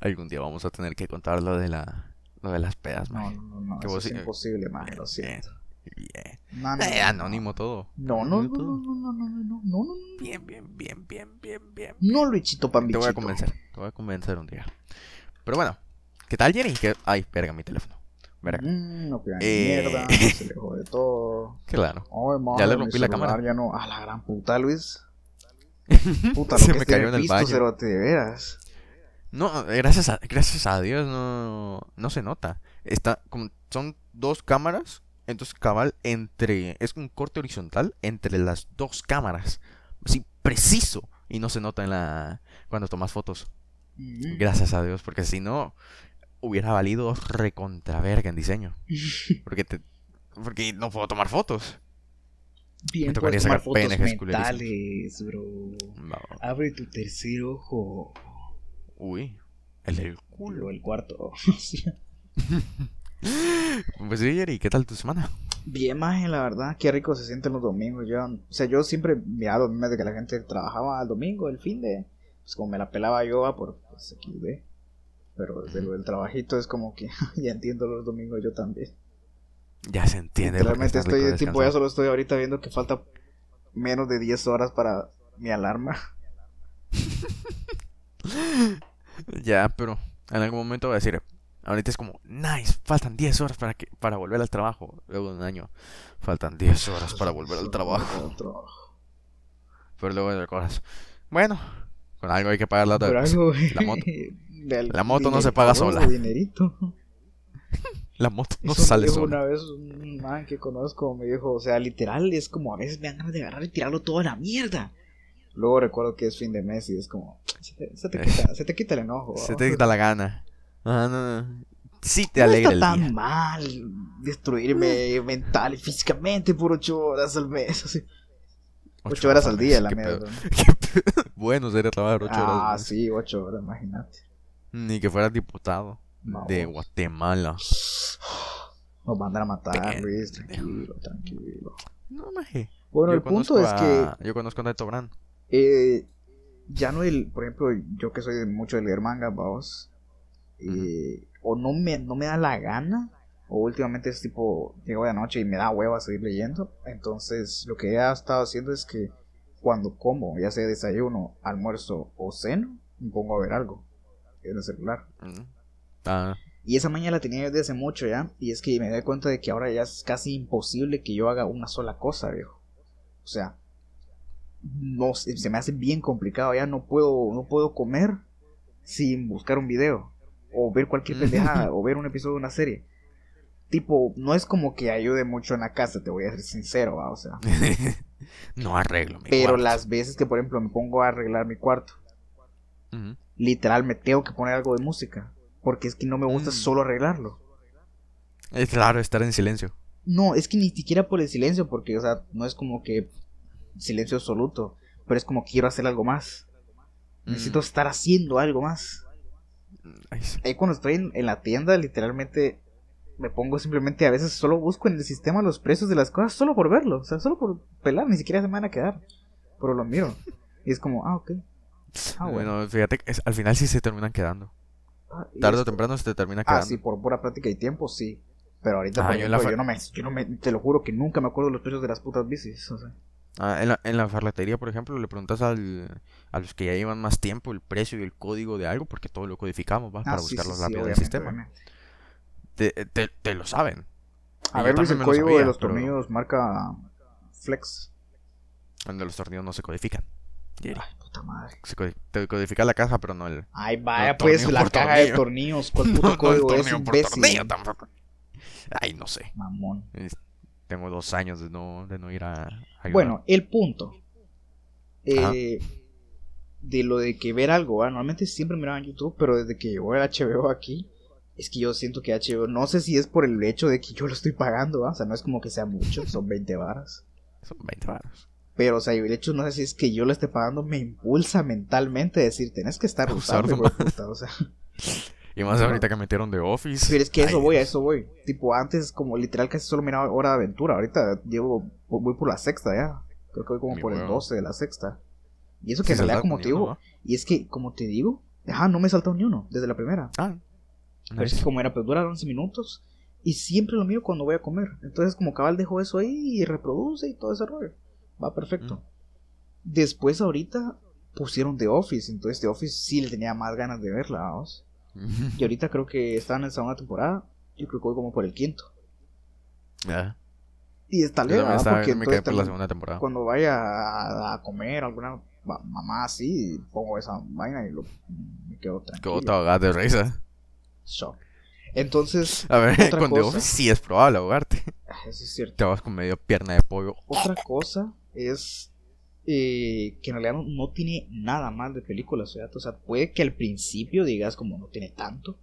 Algún día vamos a tener que contar lo de la lo de las pedas, No, no, no, no, Que eso vos es sí- imposible, man, lo siento. Bien. No, no, Eh, no, anónimo todo. No, no, no, no, no, no, no, no, no, no, no, Bien, bien, bien, bien, bien, bien. no, Luisito Te voy a Pambichito. convencer. Te voy a convencer un día. Pero bueno, ¿qué tal, Jerry? ¿Qué- Ay, verga, mi teléfono. Verga. Mm, no cuidan Eh. mierda, se le jode todo. Claro. Ay, madre, Ya le rompí la cámara. Ya no, a la gran puta, Luis. Puta, lo Se que me cayó en el baño. cerote, de veras. No, gracias a, gracias a Dios no, no se nota. Está como, son dos cámaras, entonces cabal entre, es un corte horizontal entre las dos cámaras. Así, preciso. Y no se nota en la, cuando tomas fotos. Gracias a Dios, porque si no, hubiera valido recontra verga en diseño. Porque te, porque no puedo tomar fotos. Bien, Me tocaría sacar fotos PNGs mentales, bro. No. Abre tu tercer ojo. Uy, el del O culo. el cuarto. Pues sí, Jerry, ¿qué tal tu semana? Bien, maje, la verdad, qué rico se sienten los domingos. Yo, o sea, yo siempre miraba los memes de que la gente trabajaba el domingo, el fin de. Pues como me la pelaba yo, va, por pues, aquí ve. Pero desde lo del trabajito es como que ya entiendo los domingos yo también. Ya se entiende. Realmente estoy, tipo, ya solo estoy ahorita viendo que falta menos de 10 horas para mi alarma. Ya, pero en algún momento voy a decir, ahorita es como, nice, faltan 10 horas para que para volver al trabajo. Luego de un año, faltan 10 horas para volver al trabajo. Pero luego de cosas. Bueno, con algo hay que pagar la algo, La moto. La moto no se paga sola. Dinerito. La moto no Eso me sale dijo sola. una vez un man que conozco, me dijo, o sea, literal, es como a veces me dan ganas de agarrar y tirarlo todo a la mierda. Luego recuerdo que es fin de mes y es como, se te, se te quita, se te quita el enojo. Se te quita la gana. Ah, no, no. Sí te no alegra está el tan día. mal destruirme mental y físicamente por ocho horas al mes. así. Ocho, horas al día, la mierda. Bueno sería trabajar 8 Ah, horas. sí, ocho horas, imagínate. Ni que fuera diputado No. de Guatemala. Nos mandan a matar. Luis, tranquilo, tranquilo. No, maje. Bueno, Yo el punto es que Yo conozco a Neto Brand. Eh, ya no el, por ejemplo, yo que soy mucho de leer manga, vamos, eh, o no me, no me da la gana, o últimamente es tipo, llego de noche y me da hueva seguir leyendo, entonces lo que he estado haciendo es que cuando como, ya sea desayuno, almuerzo o ceno, me pongo a ver algo en el celular. Ah, Y esa mañana la tenía desde hace mucho ya, y es que me doy cuenta de que ahora ya es casi imposible que yo haga una sola cosa, viejo. O sea, no se se me hace bien complicado, ya no puedo no puedo comer sin buscar un video o ver cualquier pendejada o ver un episodio de una serie. Tipo, no es como que ayude mucho en la casa, te voy a ser sincero, ¿va? o sea, no arreglo mi pero cuarto. las veces que por ejemplo me pongo a arreglar mi cuarto, Ujú. literal me tengo que poner algo de música, porque es que no me gusta Mm. solo arreglarlo. Es claro, estar en silencio. No, es que ni siquiera por el silencio, porque, o sea, no es como que silencio absoluto, pero es como quiero hacer algo más. Necesito Mm. estar haciendo algo más. Ahí cuando estoy en, en la tienda, literalmente me pongo simplemente, a veces solo busco en el sistema los precios de las cosas solo por verlo, o sea, solo por pelar, ni siquiera se me van a quedar, pero lo miro. Y es como, ah, ok. Ah, bueno. bueno, fíjate, que es- al final sí se terminan quedando. Ah, Tarde o temprano se te termina Ah, quedando. sí, por pura práctica y tiempo, sí. Pero ahorita, Ah, por ejemplo, yo, no me, yo no me, te lo juro que nunca me acuerdo los precios de las putas bicis, o sea. Ah, en, la, en la farletería, por ejemplo, le preguntas al, a los que ya llevan más tiempo el precio y el código de algo, porque todo lo codificamos, ¿va? Ah, Para sí, buscarlo sí, rápido en el obviamente, sistema. Te, te, te lo saben. A Y ver, Luis, el lo código de los pero tornillos marca Flex. Donde los tornillos no se codifican. Ay, puta madre. Se codi- te codifica la caja, pero no el. Ay, vaya, No, pues tornillo la caja de tornillo. tornillos. ¿Cuál No, puto no el código es, tornillo por tornillo tampoco. Ay, no sé. Mamón. Es- Tengo dos años de no, de no ir a. ayudar. Bueno, el punto. Eh, de lo de que ver algo, normalmente siempre miraba en YouTube, pero desde que llegó el HBO aquí, es que yo siento que HBO, no sé si es por el hecho de que yo lo estoy pagando, o sea, no es como que sea mucho, son 20 varas. Son 20 varos. Pero, o sea, el hecho no sé si es que yo lo esté pagando, me impulsa mentalmente a decir, tenés que estar usando, usarlo hijo de puta", o sea. Y más ahorita que metieron de Office. Pero es que a eso Ay, voy, a eso voy. Tipo, antes como literal casi solo miraba Hora de Aventura. Ahorita llevo, voy por la sexta ya. Creo que voy como por el huevo. 12 de la sexta. Y eso Sí que en se realidad como te digo, y es que como te digo, ajá, no me he saltado ni uno desde la primera. Ah, Pero es que como era, pues dura 11 minutos. Y siempre lo miro cuando voy a comer. Entonces, como cabal dejo eso ahí y reproduce y todo ese rollo. Va perfecto. Mm. Después, ahorita pusieron The Office. Entonces, The Office sí le tenía más ganas de verla, vamos. Y ahorita creo que están en segunda temporada. Yo creo que voy como por el quinto. Ya. Y está leve, porque me entonces quedé por la segunda temporada. cuando vaya a, a comer alguna ma- mamá así, pongo esa vaina y lo, me quedo Que tranquilo. ahogás de risa. Shock. Entonces, A ver, The cosa. Sí es probable ahogarte. eso es cierto. Te vas con medio pierna de pollo. Otra cosa es eh, que en realidad no, no tiene nada más de películas, ¿verdad? O sea, puede que al principio digas como no tiene tanto,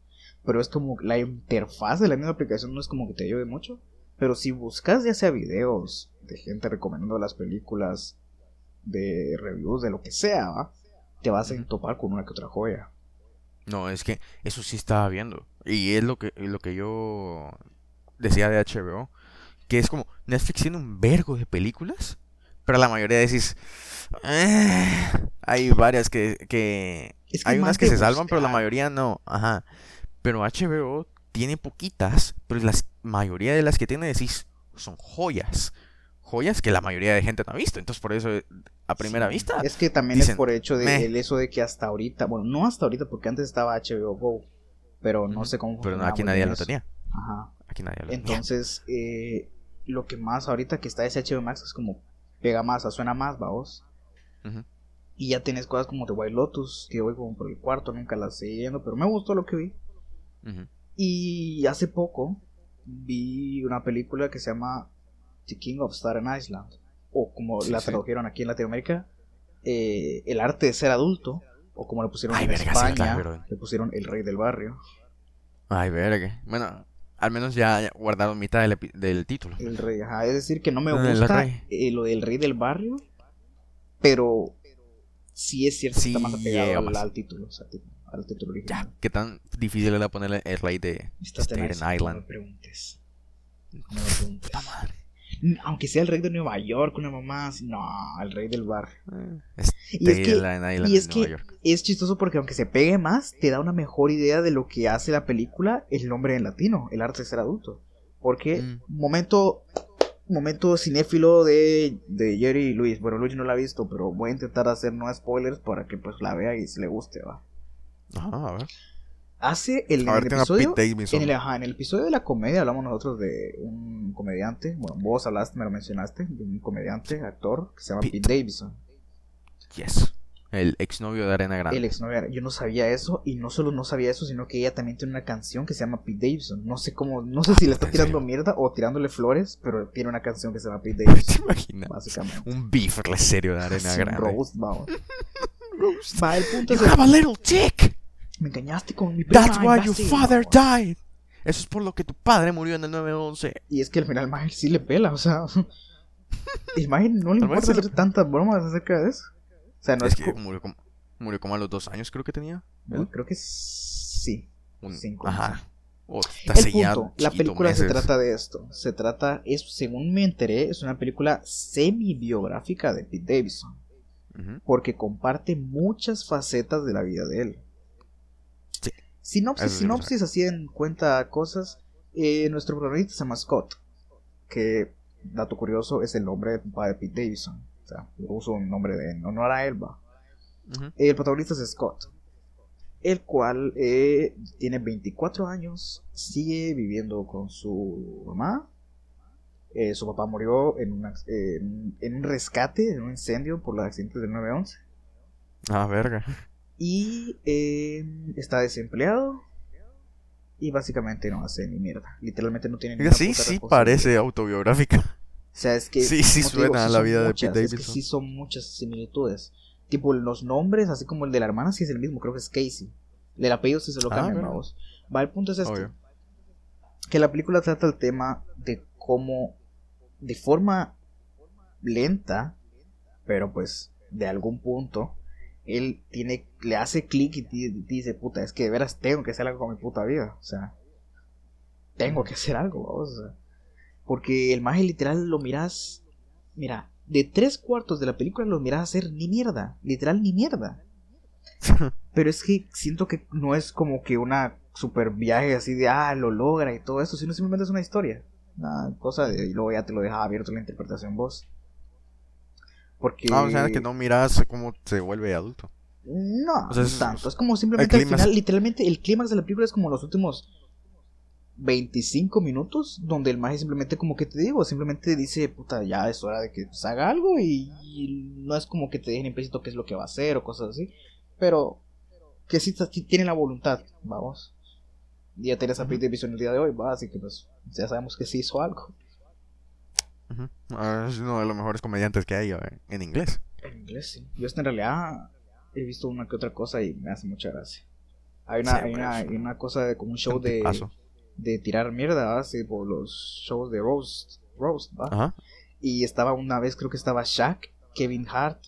pero es como la interfaz de la misma aplicación no es como que te ayude mucho. Pero si buscas ya sea videos de gente recomendando las películas, de reviews, de lo que sea, ¿va? te vas a topar con una que otra joya. No, es que eso sí estaba viendo. Y es lo que, lo que yo decía de HBO. Que es como, Netflix tiene un vergo de películas. Pero la mayoría decís... "Eh", hay varias que... que Es hay unas que se salvan, pero la mayoría no. Ajá. Pero HBO tiene poquitas. Pero la mayoría de las que tiene decís son joyas. Joyas que la mayoría de gente no ha visto. Entonces por eso a primera Sí. vista... Es que también es por hecho de eso de que hasta ahorita, bueno, no hasta ahorita porque antes estaba HBO Go, pero no sé cómo Pero no, aquí nadie lo eso. tenía. Ajá. Aquí nadie lo tenía. Entonces, eh, lo que más ahorita que está ese HBO Max es como pega más, suena más, vamos. Ujú. Y ya tienes cosas como The White Lotus, que voy como por el cuarto, nunca las seguí viendo, pero me gustó lo que vi. Y hace poco vi una película que se llama The King of Staten Island, o como Sí, la sí. tradujeron aquí en Latinoamérica, eh, El arte de ser adulto, o como le pusieron Ay, en verga, sí, España, trajeron. le pusieron El Rey del Barrio. Ay, verga. Bueno, al menos ya ya guardaron mitad del, del título. El rey, ajá. Es decir, que no me gusta eh, lo del rey del barrio, pero sí es cierto que está Sí más apegado al, más. al título, o sea, al título Ya, original. qué tan difícil era ponerle el rey de Staten tenaz, No me Island. preguntes. No me preguntes. Puta madre. Aunque sea el rey de Nueva York, una mamá así, no, el rey del barrio. Eh, Y es que, Staten Island y es en Nueva que York. es chistoso porque aunque se pegue más, te da una mejor idea de lo que hace la película el nombre en latino, el arte de ser adulto. Porque, Mm. momento, momento cinéfilo de, de Jerry y Luis. Bueno, Luis no la ha visto, pero voy a intentar hacer no spoilers para que pues la vea y se le guste, va. Ajá, a ver. Hace el, ver, el episodio... En el, ajá, en el episodio de la comedia hablamos nosotros de un comediante, bueno, vos hablaste, me lo mencionaste, de un comediante, actor, que se llama Pete. Pete Davidson. Yes. El exnovio de Arena Grande. El exnovio, yo no sabía eso, y no solo no sabía eso, sino que ella también tiene una canción que se llama Pete Davidson. No sé cómo, no sé si le está ¿en tirando mierda o tirándole flores, pero tiene una canción que se llama Pete ¿Te Davidson, imaginas? básicamente. Un beef serio de Arena Grande. roast, vamos. Va, el punto You es, have a little dick. Me engañaste con mi prima That's why your father died. Eso es por lo que tu padre murió en el 911. Y es que al final Maher sí le pela, o sea. El Maher no le importa le hacer tantas bromas acerca de eso. O sea, no es es, que murió como, murió como a los dos años, creo que tenía. Uy, creo que sí. Un- Cinco, Ajá. O El punto, la película se trata de esto. Se trata, es, según me enteré, es una película semi-biográfica de Pete Davidson. Porque comparte muchas facetas de la vida de él. Sí. Sinopsis, sí sinopsis, así en cuenta cosas. Eh, nuestro protagonista se llama Scott. Que, dato curioso, es el nombre del papá de Pete Davidson. O sea, uso un nombre de, en honor a. Ujú. El protagonista es Scott, el cual eh, tiene 24 años, sigue viviendo con su mamá. Eh, su papá murió en, una- en- en un rescate, en un incendio por los accidentes del 911. Ah, verga. Y eh, está desempleado. Y básicamente no hace ni mierda. Literalmente no tiene ni sí, sí parece autobiográfica. O sea, es que. Sí, sí digo, suena a la vida de Pete es que Davidson. sí son muchas similitudes. Tipo, los nombres, así como el de la hermana, sí es el mismo, creo que es Casey. El apellido sí se lo Ah, cambian, verga. vamos. Va, el punto es este. Obvio. Que la película trata el tema de cómo, de forma lenta, pero pues de algún punto, él tiene, le hace clic y di- dice, puta, es que de veras tengo que hacer algo con mi puta vida. O sea, tengo que hacer algo, o sea. porque el maje literal lo miras, mira, de tres cuartos de la película lo miras hacer ni mierda, literal ni mierda. Pero es que siento que no es como que una super viaje así de, ah, lo logra y todo eso, sino simplemente es una historia. Una cosa de, y luego ya te lo deja abierto la interpretación vos. Porque... Ah, o sea, que no miras cómo se vuelve adulto. No, O sea, no es- tanto. Es como simplemente al final, literalmente, el clímax de la película es como los últimos 25 minutos, donde el mago simplemente, como que te digo, simplemente dice, puta, ya es hora de que se haga algo y, y no es como que te dejen implícito qué es lo que va a hacer o cosas así, pero que sí, sí tiene la voluntad, vamos. Y ya tienes a Pete Davidson el día de hoy, va, así que pues ya sabemos que sí hizo algo. Ah, es uno de los mejores comediantes que hay en inglés. En inglés, sí. Yo en realidad he visto una que otra cosa y me hace mucha gracia. Hay una, Sí, hay una, hay una cosa de como un show de, de tirar mierda, así por los shows de roast, roast, ¿va? Ajá. Y estaba una vez, creo que estaba Shaq, Kevin Hart,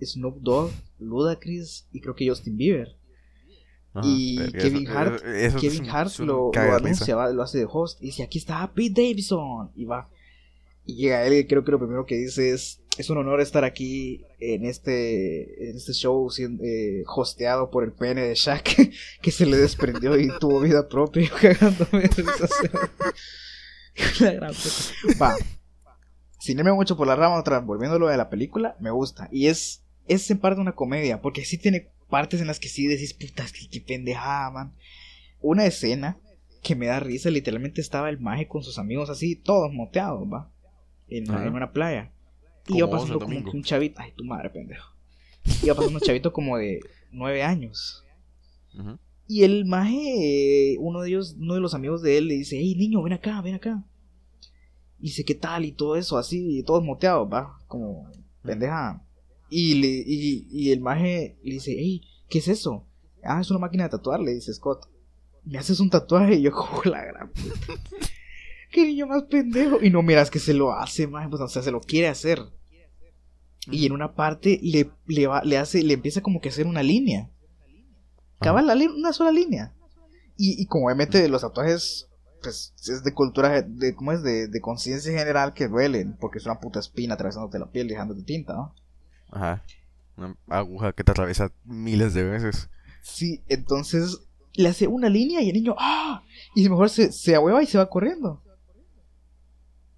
Snoop Dogg, Ludacris y creo que Justin Bieber. ajá. Y Kevin eso- Hart- eso- Kevin Hart lo, lo anuncia, ¿va? lo hace de host y dice, aquí está Pete Davidson. Y va. Y llega él y creo que lo primero que dice es, es un honor estar aquí en este, en este show siendo, eh, hosteado por el pene de Shaq que se le desprendió y tuvo vida propia. Cagándome de. La gran. Va. Sin irme mucho por la rama, otra, volviendo a lo de la película, me gusta. Y es, es en parte una comedia, porque sí tiene partes en las que sí decís, puta, es que qué pendejada, man. Una escena que me da risa, literalmente estaba el maje con sus amigos así, todos moteados, va. En, en una playa. Y iba pasando como un chavito, ay, tu madre, pendejo. Iba pasando un chavito como de nueve años. Ujú. Y el maje, eh, uno de ellos, uno de los amigos de él, le dice, hey niño, ven acá, ven acá. Y dice, ¿qué tal? Y todo eso, así, todos moteados, va, como pendeja. Y, le, y, y el maje le dice, hey, ¿qué es eso? Ah, es una máquina de tatuar, le dice Scott. ¿Me haces un tatuaje? Y yo, como la gran puta. Qué niño más pendejo. Y no miras que se lo hace, maje, pues, o sea, se lo quiere hacer. Y en una parte le, le, va- le hace, le empieza como que a hacer una línea. Cabal, la una sola línea. Y, y como obviamente los tatuajes, pues es de cultura, de, ¿cómo es? De, de conciencia general que duelen, porque es una puta espina atravesándote la piel, dejándote tinta, ¿no? Ajá. Una aguja que te atraviesa miles de veces. Sí, entonces le hace una línea y el niño, ¡ah! Y mejor se, se ahueva y se va corriendo.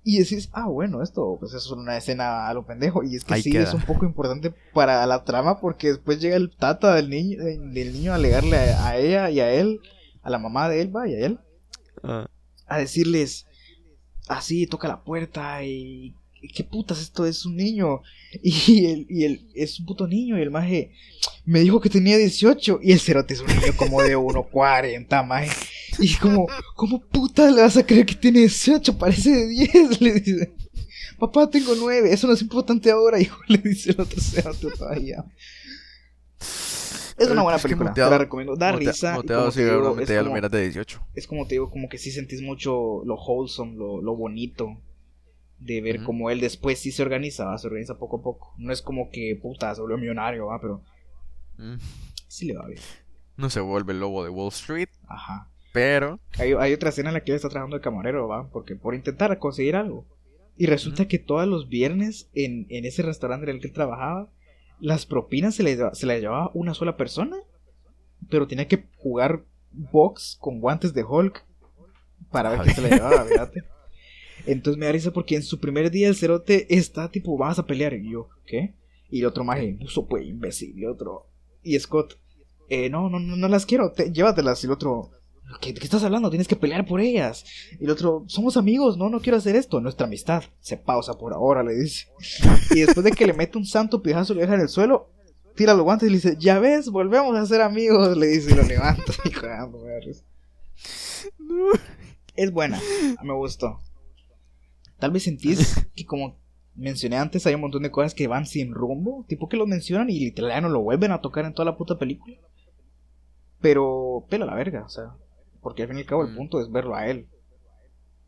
Y decís, ah, bueno, esto pues es una escena a lo pendejo. Y es que Ahí sí, queda. es un poco importante para la trama porque después llega el tata del niño, del niño a alegarle a, a ella y a él, a la mamá de él, va, y a él, Ah, a decirles, así, toca la puerta y... ¿Qué putas esto es un niño? Y el, y el es un puto niño y el maje me dijo que tenía 18 y el cerote es un niño como de 1.40, maje. Y como, ¿cómo puta le vas a creer que tiene 18? Parece de 10, le dice. Papá, tengo 9, eso no es importante ahora, hijo, le dice el otro cerote todavía. Es una buena película, te la recomiendo. Da risa. de 18. es como te digo, como que sí sentís mucho lo wholesome, lo, lo bonito de ver Ujú. cómo él después sí se organiza, ¿va? se organiza poco a poco. No es como que puta se volvió millonario, ¿va? pero Mm. sí le va bien. No se vuelve el lobo de Wall Street, Ajá. Pero Hay, hay otra escena en la que él está trabajando de camarero, ¿va? Porque por intentar conseguir algo. Y resulta que todos los viernes en, en ese restaurante en el que él trabajaba, las propinas se le, se las llevaba una sola persona, pero tenía que jugar box con guantes de Hulk para ver quién se la llevaba, fíjate. Entonces me da risa porque en su primer día el cerote está tipo, vas a pelear. Y yo, ¿qué? Y el otro maje, puso pues imbécil. Y otro, y Scott, eh, no, no, no, no las quiero, te- llévatelas. Y el otro, ¿Qué, ¿De qué estás hablando? Tienes que pelear por ellas. Y el otro, somos amigos, no, no quiero hacer esto. Nuestra amistad se pausa por ahora, le dice. Y después de que le mete un santo pijazo, lo deja en el suelo, tira los guantes y le dice, ya ves, volvemos a ser amigos, le dice y lo levanta. Es buena, me gustó. Tal vez sentís que como mencioné antes, hay un montón de cosas que van sin rumbo, tipo que lo mencionan y literal ya no lo vuelven a tocar en toda la puta película. Pero, pela la verga, o sea, porque al fin y al cabo el Mm. punto es verlo a él,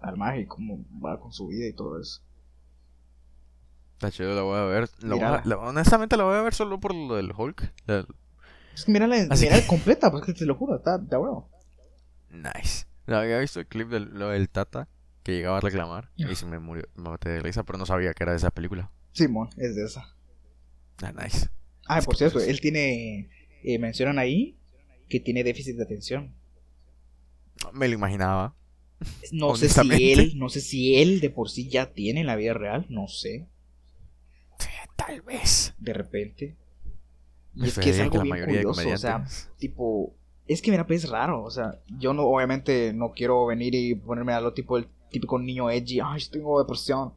al mago y cómo va con su vida y todo eso. Está chido, la voy a ver. La voy a- Mírala. la- honestamente la voy a ver solo por lo del Hulk. La- Es que mira la, Así mira que- la completa, porque te lo juro, está de huevo. Nice. No, había visto el clip del, lo del Tata que llegaba a reclamar y se me murió, me maté de risa, pero no sabía que era de esa película. Simón, es de esa. Ah, nice. Ah, Es por cierto, pues, él tiene, eh, mencionan ahí que tiene déficit de atención. Me lo imaginaba. No sé si él, no sé si él de por sí ya tiene en la vida real, no sé, Sí, tal vez. de repente. Y es que es algo la bien de curioso, o sea, tipo, es que mira, pues es raro, o sea, yo no, obviamente no quiero venir y ponerme a lo tipo el típico niño edgy, ay, yo tengo depresión.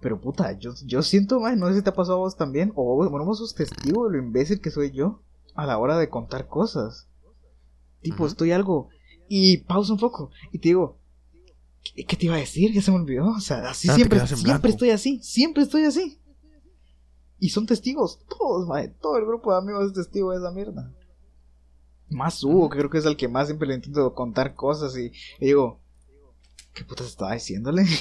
Pero puta, yo, yo siento, man, no sé si te ha pasado a vos también, o bueno, vos sos testigo de lo imbécil que soy yo a la hora de contar cosas. Tipo, estoy algo y pausa un poco y te digo, ¿qué, qué te iba a decir? Ya se me olvidó, o sea, así Ah, siempre, siempre estoy así, siempre estoy así. Y son testigos, todos, mae, todo el grupo de amigos es testigo de esa mierda. Más Hugo, que creo que es el que más siempre le intento contar cosas y, y digo, ¿qué putas estaba diciéndole?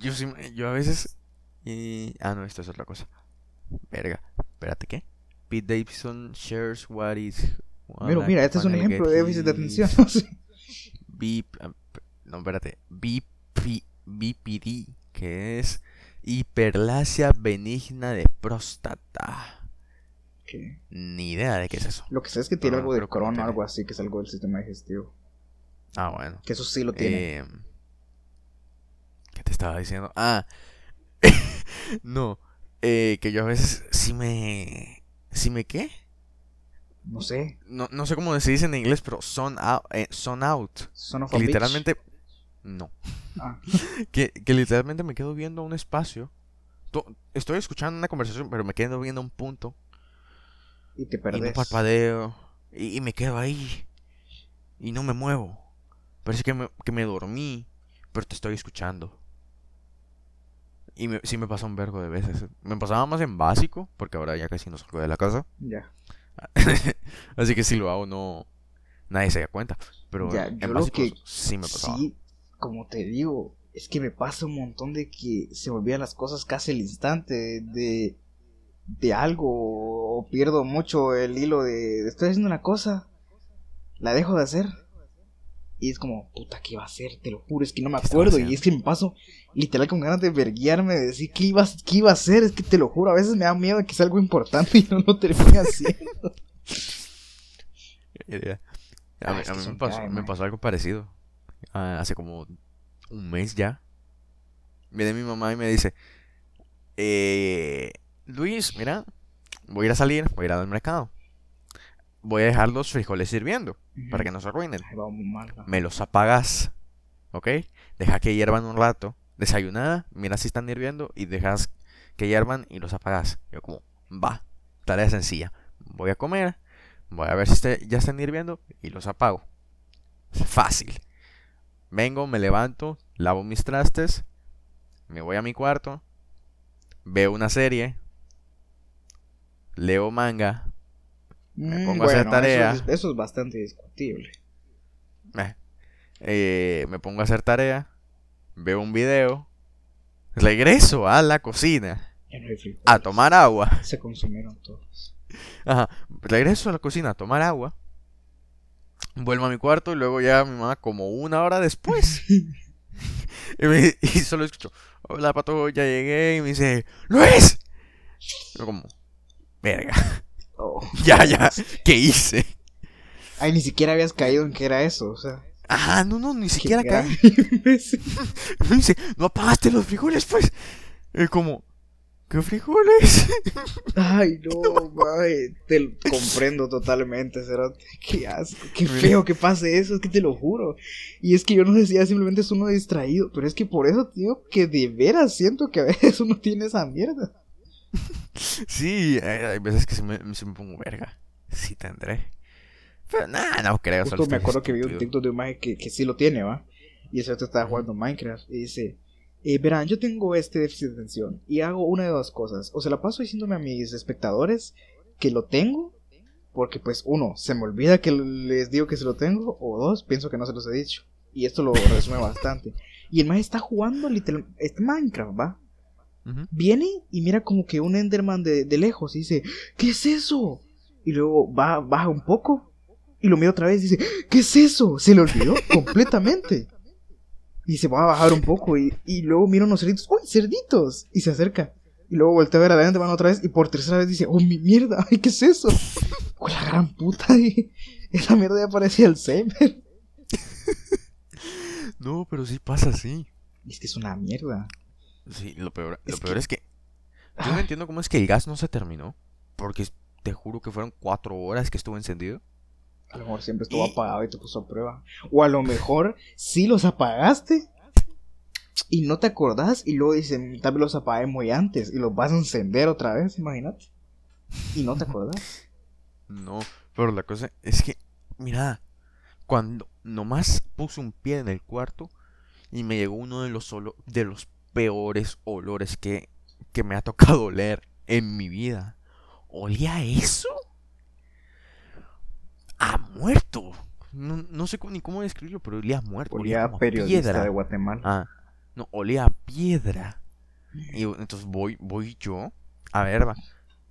Yo, sí, yo a veces. y- Ah, no, esto es otra cosa. Verga. Espérate, ¿qué? Pete Davidson shares what is. Pero mira, este es un ejemplo de déficit de atención. BP, ah, no, espérate. BP, BPD, que es hiperlasia benigna de próstata. ¿Qué? Ni idea de qué es eso. Lo que sé es que tiene algo de pero ¿cómo crono, tiene? algo así, que es algo del sistema digestivo. Ah, bueno. Que eso sí lo tiene. Eh, ¿Qué te estaba diciendo? Ah, no. eh, que yo a veces sí me. ¿Sí me qué? No sé, No, no sé cómo se dice en inglés, pero son out. eh, son out. son of Que literalmente. No. Ah, Que, que literalmente me quedo viendo un espacio. To- Estoy escuchando una conversación, pero me quedo viendo un punto. y te Y no perdés. parpadeo. Y, y me quedo ahí. Y no me muevo. Parece que me, que me dormí. Pero te estoy escuchando. Y me, sí me pasa un vergo de veces. Me pasaba más en básico. Porque ahora ya casi no salgo de la casa. Ya. Así que si lo hago no... Nadie se da cuenta. Pero Ya, en yo lo que sí me pasaba. Sí, como te digo, es que me pasa un montón de que se me olvidan las cosas casi al instante de, de algo o pierdo mucho el hilo de estoy haciendo una cosa, la dejo de hacer y es como, puta, ¿qué iba a hacer? Te lo juro, es que no me ¿Qué estaba acuerdo y es que me paso literal con ganas de verguiarme, de decir qué iba, a- qué iba a hacer, es que te lo juro, a veces me da miedo de que sea algo importante y no lo termine haciendo. Idea. Ah, A mí, a me pasó, cae, me man. pasó algo parecido. Ah, hace como un mes ya. Viene mi mamá y me dice, eh, Luis, mira, voy a ir a salir, voy a ir al mercado. Voy a dejar los frijoles hirviendo para que no se arruinen. Ay, mal. Me los apagas, ¿ok? Deja que hiervan un rato. Desayunada, mira si están hirviendo y dejas que hiervan y los apagas. Yo como, va, tarea sencilla. Voy a comer, voy a ver si este- ya están hirviendo y los apago. Fácil. Vengo, me levanto, lavo mis trastes, me voy a mi cuarto, veo una serie, leo manga, me Mm, pongo a hacer tarea. Eso es, eso es bastante discutible. Eh, eh, me pongo a hacer tarea, veo un video, regreso a la cocina no a tomar agua. Se consumieron todos. Ajá, regreso a la cocina a tomar agua. Vuelvo a mi cuarto y luego ya mi mamá como una hora después. y, me- y solo escucho, hola pato, ya llegué y me dice, Luis. Yo como, verga, Oh. ya, ya, ¿qué hice? Ay, ni siquiera habías caído en que era eso, o sea. Ah, no, no, ni qué siquiera caí. Me dice, no apagaste los frijoles, pues. Y como, ¿qué frijoles? Ay, no, mae, te lo comprendo totalmente, Cerote. Qué asco, qué feo que pase eso, es que te lo juro. Y es que yo no decía simplemente es uno distraído, pero es que por eso, tío, que de veras siento que a veces uno tiene esa mierda. Sí, hay, hay veces que sí me, sí me pongo verga. Sí tendré. Pero nada, no creo. solo Justo me acuerdo que vi un. TikTok de un maje que, que sí lo tiene, ¿va? Y ese otro estaba jugando Minecraft y dice, eh, verán, yo tengo este déficit de atención y hago una de dos cosas. O se la paso diciéndome a mis espectadores que lo tengo, porque pues uno, se me olvida que les digo que se lo tengo, o dos, pienso que no se los he dicho. Y esto lo resume bastante. Y el maje está jugando literal, este Minecraft, ¿va? Viene y mira como que un Enderman de, de lejos y dice, ¿qué es eso? Y luego va, baja un poco y lo mira otra vez y dice, ¿qué es eso? Se le olvidó completamente. Y se va a bajar un poco y, y luego mira unos cerditos, ¡uy, cerditos! Y se acerca. Y luego voltea a ver a la van otra vez y por tercera vez dice, oh, mi mierda, ay, ¿qué es eso? Con la gran puta, y esa mierda ya parecía Alzheimer. No, pero sí pasa así. Es que es una mierda. Sí, lo peor, lo Es peor que- es que yo no entiendo cómo es que el gas no se terminó. Porque te juro que fueron cuatro horas que estuvo encendido. A lo mejor siempre estuvo Y- apagado y te puso a prueba. O a lo mejor sí los apagaste y no te acordás y luego dicen, tal vez los apagué muy antes y los vas a encender otra vez, imagínate. Y no te acordás. No, pero la cosa es que, mira, cuando nomás puse un pie en el cuarto y me llegó uno de los, olo- de los peores olores que, que me ha tocado oler en mi vida. ¿Olía a eso? A muerto. No, no sé cómo- ni cómo describirlo, pero olía a muerto. Olía, a periodista piedra. de Guatemala. Ah, no, olía a piedra. Y entonces voy, voy yo a ver, va.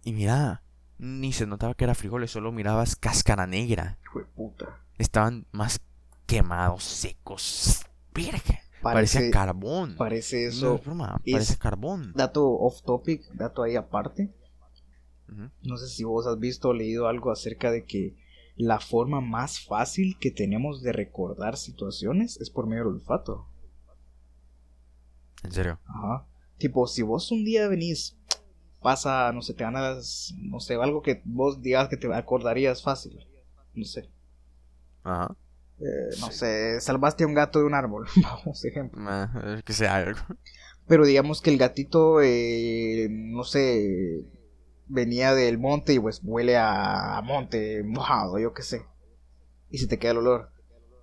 Y mira, ni se notaba que era frijoles, solo mirabas cáscara negra. Hijo de puta. Estaban más quemados, secos. Verga. Parecía Parece, carbón. parece No eso. es broma, es- parece carbón. Dato off topic, dato ahí aparte. No sé si vos has visto o leído algo acerca de que la forma más fácil que tenemos de recordar situaciones es por medio del olfato. En serio. Ajá. Tipo, si vos un día venís, pasa, no sé, te ganas, no sé, algo que vos digas que te acordarías fácil. No sé. Ajá. Eh, no sé, salvaste a un gato de un árbol. Vamos, ejemplo. Ah, que sea algo. Pero digamos que el gatito, eh, no sé, venía del monte y pues huele a, a monte mojado, yo qué sé. Y se te queda el olor.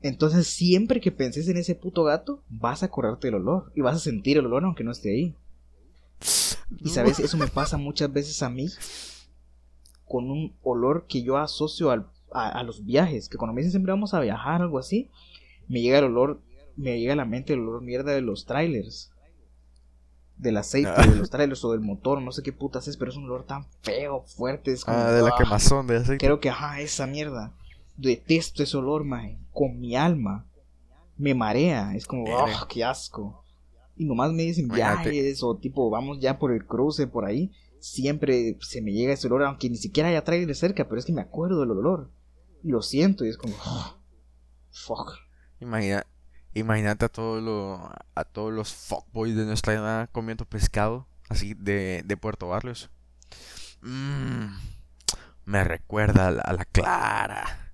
Entonces siempre que penses en ese puto gato, vas a acordarte del olor. Y vas a sentir el olor aunque no esté ahí. Y sabes, eso me pasa muchas veces a mí con un olor que yo asocio al- a, a los viajes. Que cuando me dicen siempre vamos a viajar o algo así, me llega el olor, me llega a la mente el olor mierda de los trailers. Del aceite Ah. de los trailers o del motor, no sé qué putas es, pero es un olor tan feo, fuerte. Es como, Ah, de la ah, quemazón de aceite. Creo que, ajá, esa mierda. Detesto ese olor, maje. Con mi alma. Me marea. Es como. ¡ah, qué asco! Y nomás me dicen viajes o tipo, vamos ya por el cruce por ahí. Siempre se me llega ese olor, aunque ni siquiera haya trailer cerca, pero es que me acuerdo del olor. Y lo siento y es como, ah, fuck. Imagina, imagínate a todos los a todos los fuckboys de nuestra edad comiendo pescado así de, de Puerto Barrios. Mm, me recuerda a la, a la clara.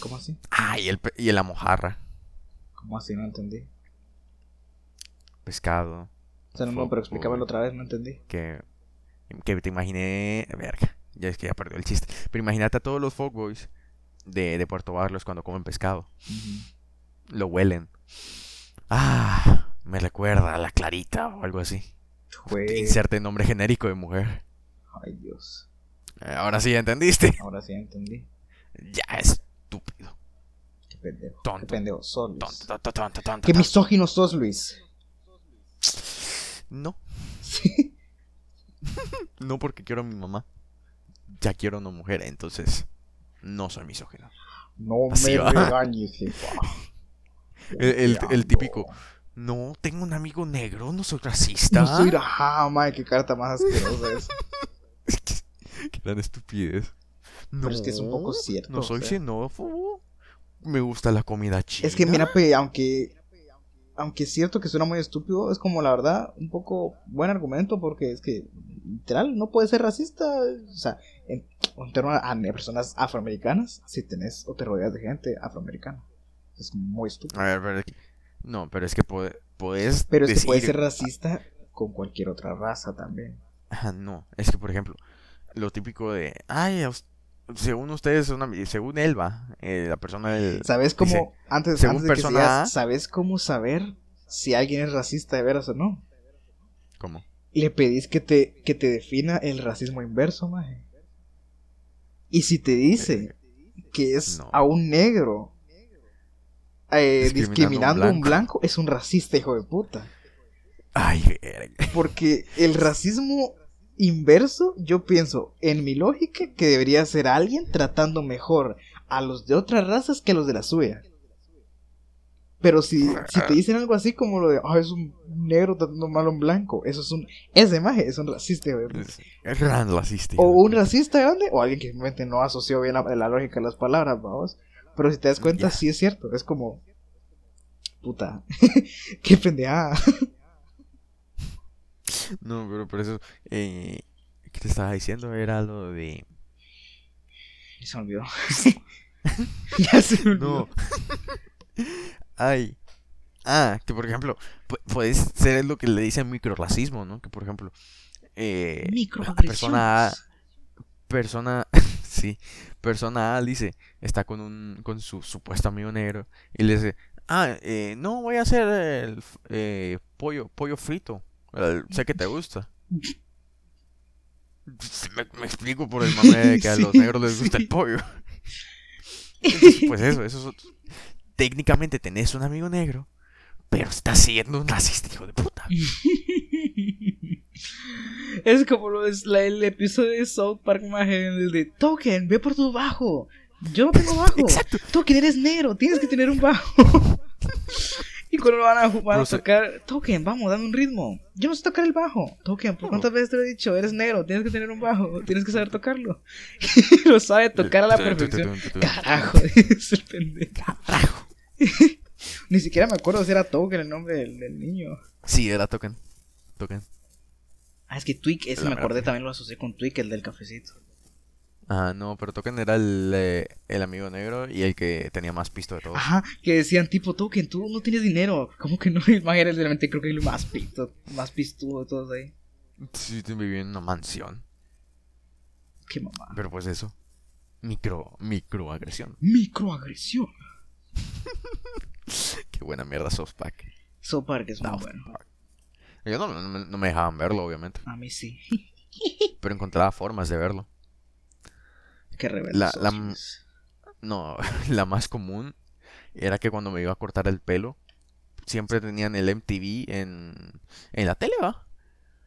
¿Cómo así? Ah, y el y la mojarra. ¿Cómo así? No entendí. Pescado. O sea, no, pero explícamelo otra vez, no entendí. Que, que te imaginé. Verga. Ya es que ya perdió el chiste. Pero imagínate a todos los fuckboys de, de Puerto Barrios cuando comen pescado. Lo huelen. Ah, me recuerda a la clarita o algo así. Inserte nombre genérico de mujer. Ay, Dios. Eh, Ahora sí entendiste. Ahora sí entendí. Ya estúpido. Qué pendejo. Qué Tonto. pendejo. sos, Luis. Tonto, tonto, tonto, tonto, Qué misógino sos, Luis. No, Sí. no porque quiero a mi mamá. Ya quiero a una mujer, entonces no soy misógino. No Así me va. regañes. El, típico. No, tengo un amigo negro, no soy racista. No soy ajá, madre, qué carta más asquerosa es. Qué gran estupidez. No, Pero es que es un poco cierto, No o soy sea. xenófobo. Me gusta la comida china. Es que mira, pe, aunque aunque es cierto que suena muy estúpido, es como la verdad un poco buen argumento porque es que literal no puedes ser racista, o sea, en, en torno a, a personas afroamericanas si tenés o te rodeas de gente afroamericana. Es muy estúpido. A ver, pero es que- No, pero es que puede- puedes. Pero es que puedes ser racista con cualquier otra raza también. Ajá, no, es que por ejemplo, lo típico de, ay, a us- según ustedes, una, según Elba, eh, la persona del... ¿Sabes cómo Dice, antes, según antes de que persona sigas, A- sabes cómo saber si alguien es racista de veras o no? ¿Cómo? le pedís que te, que te defina el racismo inverso, maje. Y si te dice que es no. a un negro eh, Discriminando discriminando, a un un blanco, es un racista, hijo de puta. Ay, verga. Porque el racismo inverso, yo pienso, en mi lógica, que debería ser alguien tratando mejor a los de otras razas que a los de la suya. Pero si, si te dicen algo así como lo de, ah, es un negro tratando mal a un blanco, eso es un, esa imagen es un racista. Es, es racista. O un racista grande, o alguien que simplemente no asoció bien la, la lógica de las palabras, vamos. Pero si te das cuenta, Ya. sí es cierto, es como, puta, qué pendejada. No, pero por eso. Eh, ¿Qué te estaba diciendo? Era lo de. Se me olvidó. ya se me olvidó. No. Ay. Ah, que por ejemplo, pu- puede ser lo que le dicen microracismo, ¿no? Que por ejemplo, eh, persona A, persona, sí, persona A dice, está con un, con su supuesto amigo negro y le dice, ah, eh, no, voy a hacer el eh, pollo, pollo frito, sé que te gusta. Me, me explico por el mame de que a los negros les gusta sí. el pollo. Entonces, pues eso, eso es- técnicamente tenés un amigo negro, pero estás siendo un racista, hijo de puta. es como lo es la- el episodio de South Park más el de Token, ve por tu bajo. Yo no tengo bajo. Exacto. Token, eres negro, tienes que tener un bajo. Y cuando lo van a, van a tocar, Token, vamos, dame un ritmo. Yo no sé tocar el bajo. Token, ¿por cuántas veces te lo he dicho? Eres negro, tienes que tener un bajo, tienes que saber tocarlo. lo sabe tocar a la perfección. Carajo, es el pendejo. Carajo. Ni siquiera me acuerdo si era Token el nombre del, del niño. Sí, era Token. Token. Ah, es que Twig, ese La me acordé también lo asocié con Twig, el del cafecito. Ah, no, pero Token era el, eh, el amigo negro y el que tenía más pisto de todos. Ajá, que decían tipo, Token, tú no tienes dinero. ¿Cómo que no? El man era literalmente creo que el más pisto, más pistudo de todos ahí. Sí, te vivía en una mansión. Qué mamá. Pero pues eso. Micro, microagresión. Microagresión. Qué buena mierda South Park. So Park es muy South bueno. Park. Yo no, no no me dejaban verlo, obviamente. A mí sí. Pero encontraba formas de verlo. Qué rebelde. La- la-. No, la más común era que cuando me iba a cortar el pelo, siempre tenían el MTV en, en la tele, ¿va?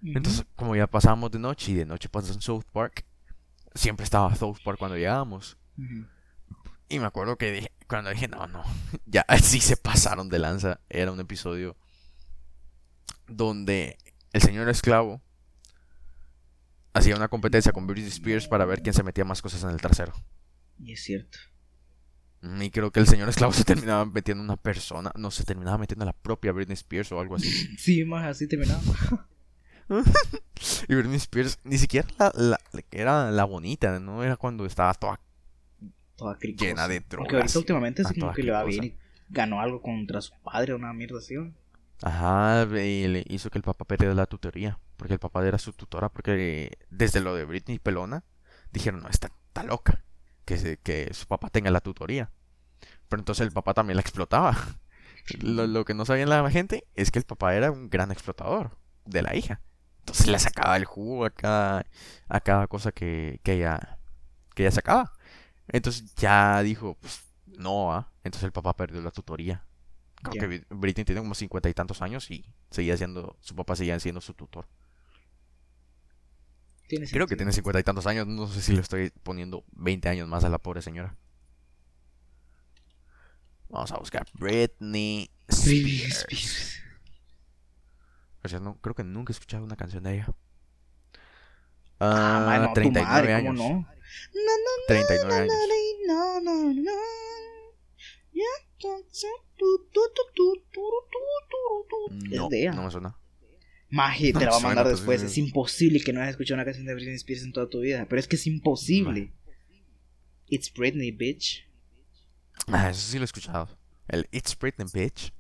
Entonces, como ya pasábamos de noche y de noche pasan South Park, siempre estaba South Park cuando llegábamos. Y me acuerdo que dije, cuando dije, no, no, ya sí se pasaron de lanza. Era un episodio donde el señor esclavo hacía una competencia con Britney Spears para ver quién se metía más cosas en el trasero. Y es cierto. Mm, Y creo que el señor esclavo se terminaba metiendo una persona, no, se terminaba metiendo a la propia Britney Spears o algo así. Sí, más así terminaba. Y Britney Spears ni siquiera la, la- era la bonita, ¿no? Era cuando estaba toda Toda cricosa. llena de drogas. ahorita últimamente sí como que le va bien y ganó algo contra su padre, una mierda así. ¿no? Ajá, y le hizo que el papá perdiera la tutoría, porque el papá era su tutora, porque desde lo de Britney Pelona, dijeron, no, está, está loca, que, se- que su papá tenga la tutoría. Pero entonces el papá también la explotaba. Lo, lo que no sabía la gente es que el papá era un gran explotador de la hija. Entonces le sacaba el jugo a cada, a cada cosa que, que ella, que ella sacaba. Entonces ya dijo, pues, no. Entonces el papá perdió la tutoría. Creo que Brit- Britney tiene como cincuenta y tantos años y seguía siendo, su papá seguía siendo su tutor. Creo que tiene cincuenta y tantos años, no sé si le estoy poniendo 20 años más a la pobre señora. Vamos a buscar Britney Spears. Spears. O sea, no, creo que nunca he escuchado una canción de ella. Ah, Ah, mano, tu 39 madre, años. ¿cómo no? 39 años. No, no, no. Ya, no, no me suena. Maje, te la va a mandar pues, después. Es imposible que no hayas escuchado una canción de Britney Spears en toda tu vida. Pero es que es imposible. It's Britney, bitch. Ah, eso sí lo he escuchado. El It's Britney, bitch.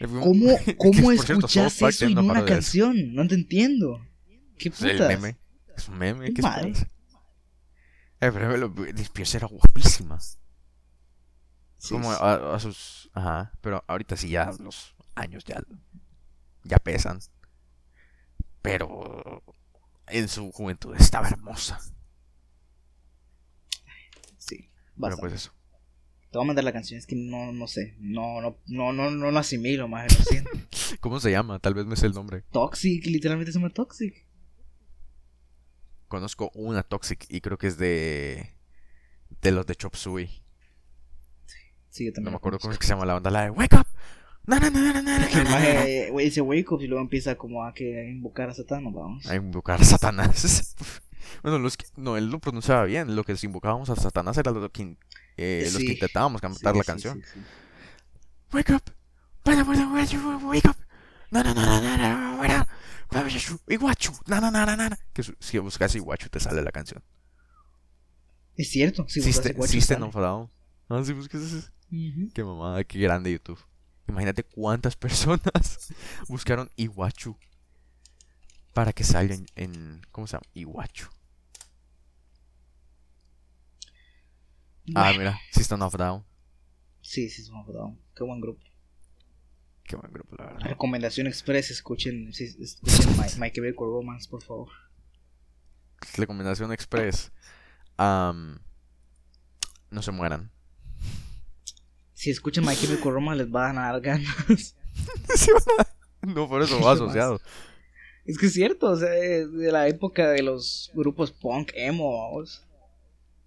¿Cómo, cómo escuchas eso en una canción? No te entiendo. ¿Qué puta? Es meme. Es un meme. ¿Qué es? Eh, pero Britney Spears era guapísima. Sí, Como sí. a, a sus. Ajá. Pero ahorita sí ya los años ya. Ya pesan. Pero. En su juventud estaba hermosa. Sí, bastante. pues eso. Te voy a mandar la canción, es que no, no sé. No, no, no, no, no lo asimilo, más lo siento. ¿Cómo se llama? Tal vez me sé el nombre. Toxic, literalmente se llama Toxic. Conozco una Toxic y creo que es de. De los de Chop Suey. Sí, yo también No me acuerdo cómo es que se llama la banda, la de Wake Up. Na, maje, na. eh, güey, dice wake up y luego empieza como a que invocar a Satán, ¿no? vamos. A invocar a Satanás. Bueno, los que, no, él lo pronunciaba bien. Lo que invocábamos a Satanás era lo que, eh, los que intentábamos Sí, cantar la canción. Wake up. Wake up. Na, na, na, na, para, para, you, Iguachu. Na, na, na, na. Que si buscas Iguachu te sale la canción. Es cierto, System, buscas a Down. Ah, sí, buscas ese. Ujú. Qué mamada, qué grande YouTube. Imagínate cuántas personas buscaron Iguachu para que salga en, en- ¿cómo se llama? Iguachu. Ah, mira, System of Down. Sí, sí, somos Down. Qué buen grupo. Qué buen grupo, la verdad. Recomendación express, escuchen, escuchen My, My Romance, por favor. Recomendación express. Am, no se mueran. Si escuchan My Chemical Romance les van a dar ganas. Sí, No, por eso va asociado. Es que es cierto, o sea, es de la época de los grupos punk, emo.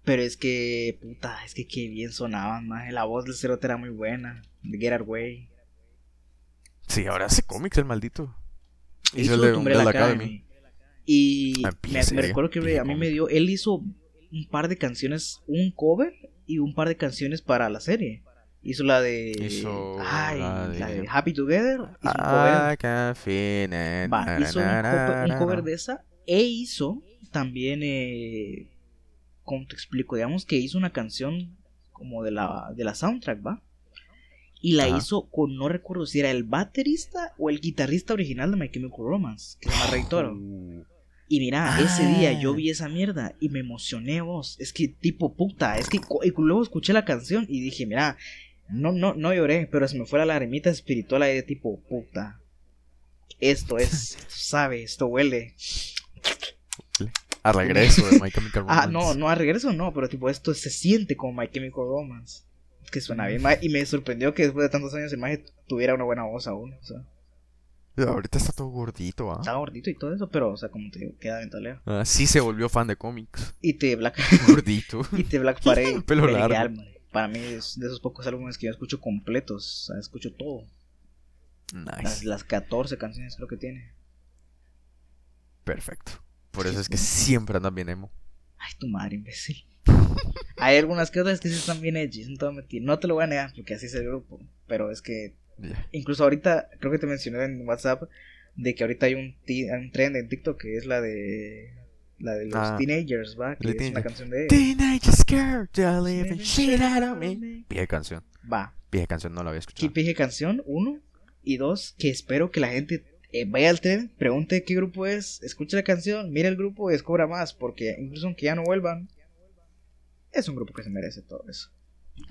Pero es que, puta, es que qué bien sonaban, más. La voz del cerote era muy buena. De Get Our Way. Sí, ahora hace cómics el maldito. Hizo Hizo el de Umbrella Academy. Y Ah, me, me recuerdo que a mí me dio, él hizo un par de canciones, un cover y un par de canciones para la serie. Hizo la de, Hizo ay, la la de- Happy Together. Hizo un Ah, cover, it. va, hizo un, cover, un cover de esa e hizo también, eh, ¿cómo te explico? Digamos que hizo una canción como de la, de la soundtrack, ¿va? Y la Ajá. hizo con, no recuerdo si era el baterista o el guitarrista original de My Chemical Romance, que se llama Ray Toro. Y mira, ese día yo Ah. vi esa mierda y me emocioné vos. Es que tipo puta, es que y luego escuché la canción y dije, mira, no, no, no lloré, pero se me fue la lagrimita espiritual ahí de tipo puta. Esto es, sabe, esto huele. a regreso de My Chemical Ah, Romance. no, no a regreso no, pero tipo esto se siente como My Chemical Romance. Que suena bien, y me sorprendió que después de tantos años el maje tuviera una buena voz aún. O sea, Ahorita está todo gordito, ¿ah? estaba gordito y todo eso, pero, o sea, como te digo, queda taleo. Ah, sí se volvió fan de cómics. Y te Black, Gordito. Y The Black Parade. Pelo largo. Para mí es de esos pocos álbumes que yo escucho completos. O sea, escucho todo. Las, Nice. las 14 canciones creo que tiene. Perfecto. Por eso es que siempre andan bien emo. Ay, tu madre, imbécil. Hay algunas que otras que sí están bien edgy. No te, voy a mentir. No te lo voy a negar porque así es el grupo. Pero es que incluso ahorita, creo que te mencioné en WhatsApp de que ahorita hay un, hay un trend en TikTok que es la de la de los Ah, teenagers, ¿va? Que es una canción de Teenage scared to live and shit out of me. Vieja canción. Va. Vieja canción, no la había escuchado. pije canción, uno. Y dos, que espero que la gente eh, vaya al tren, pregunte qué grupo es, escuche la canción, mire el grupo y descubra más. Porque incluso aunque ya no vuelvan, es un grupo que se merece todo eso.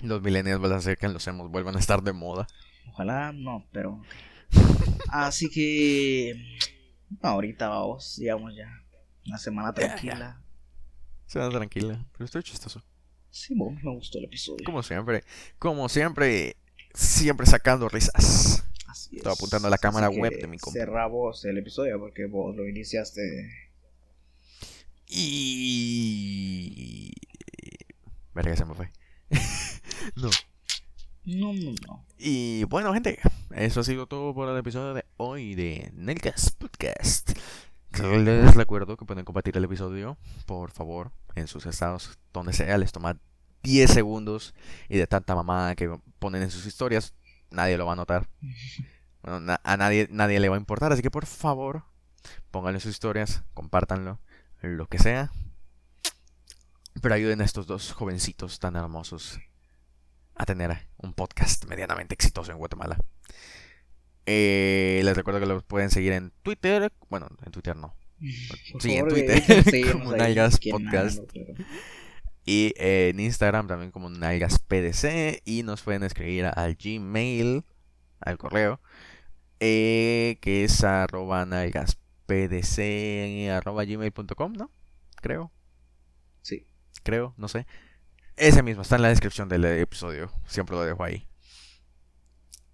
Los millennials van a hacer que los emos vuelvan a estar de moda. Ojalá no, pero. Así que. no, ahorita vamos, digamos ya. Una semana tranquila. Se da tranquila, pero estoy chistoso. Sí, bueno, me gustó el episodio. Como siempre, como siempre, siempre sacando risas. Así Estaba es. apuntando a la cámara web de mi compu. Cerra vos el episodio porque vos lo iniciaste. Y. Verga, se me fue. no. No, no, no. Y bueno, gente, eso ha sido todo por el episodio de hoy de Nelgas Podcast. Les recuerdo que pueden compartir el episodio, por favor, en sus estados, donde sea. Les toma 10 segundos y de tanta mamada que ponen en sus historias, nadie lo va a notar. Bueno, na- a nadie, nadie le va a importar, así que por favor, pónganlo en sus historias, compártanlo, lo que sea. Pero ayuden a estos dos jovencitos tan hermosos a tener un podcast medianamente exitoso en Guatemala. Eh, les recuerdo que los pueden seguir en Twitter. Bueno, en Twitter no. Por Sí, en Twitter, como Nalgas Podcast. pero- Y eh, en Instagram también como NalgasPDC. Y nos pueden escribir al Gmail, al correo, eh, que es arroba nalgaspdc arroba gmail.com, ¿no? Creo, Sí. creo, no sé. Ese mismo está en la descripción del episodio. Siempre lo dejo ahí.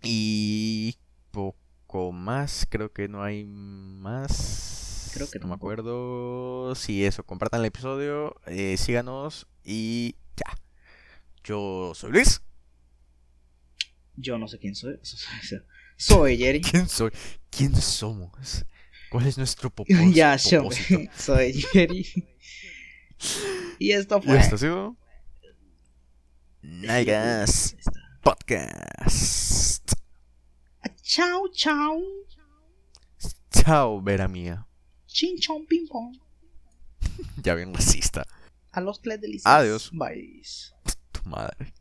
Y poco más. Creo que no hay más. Creo que no me tampoco. acuerdo. Sí, eso. Compartan el episodio. eh, síganos. Y ya. Yo soy Luis. Yo no sé quién soy. Soy Jerry. ¿Quién soy? ¿Quién somos? ¿Cuál es nuestro propósito? ya, yo, soy Jerry. y esto fue. ¿Y esto ha sido? Naigas Podcast. Chao, chao. Chao, Vera mía. Chin chon ping pong. Ya bien racista. A los tres delicias. Adiós. Bye. Tu madre.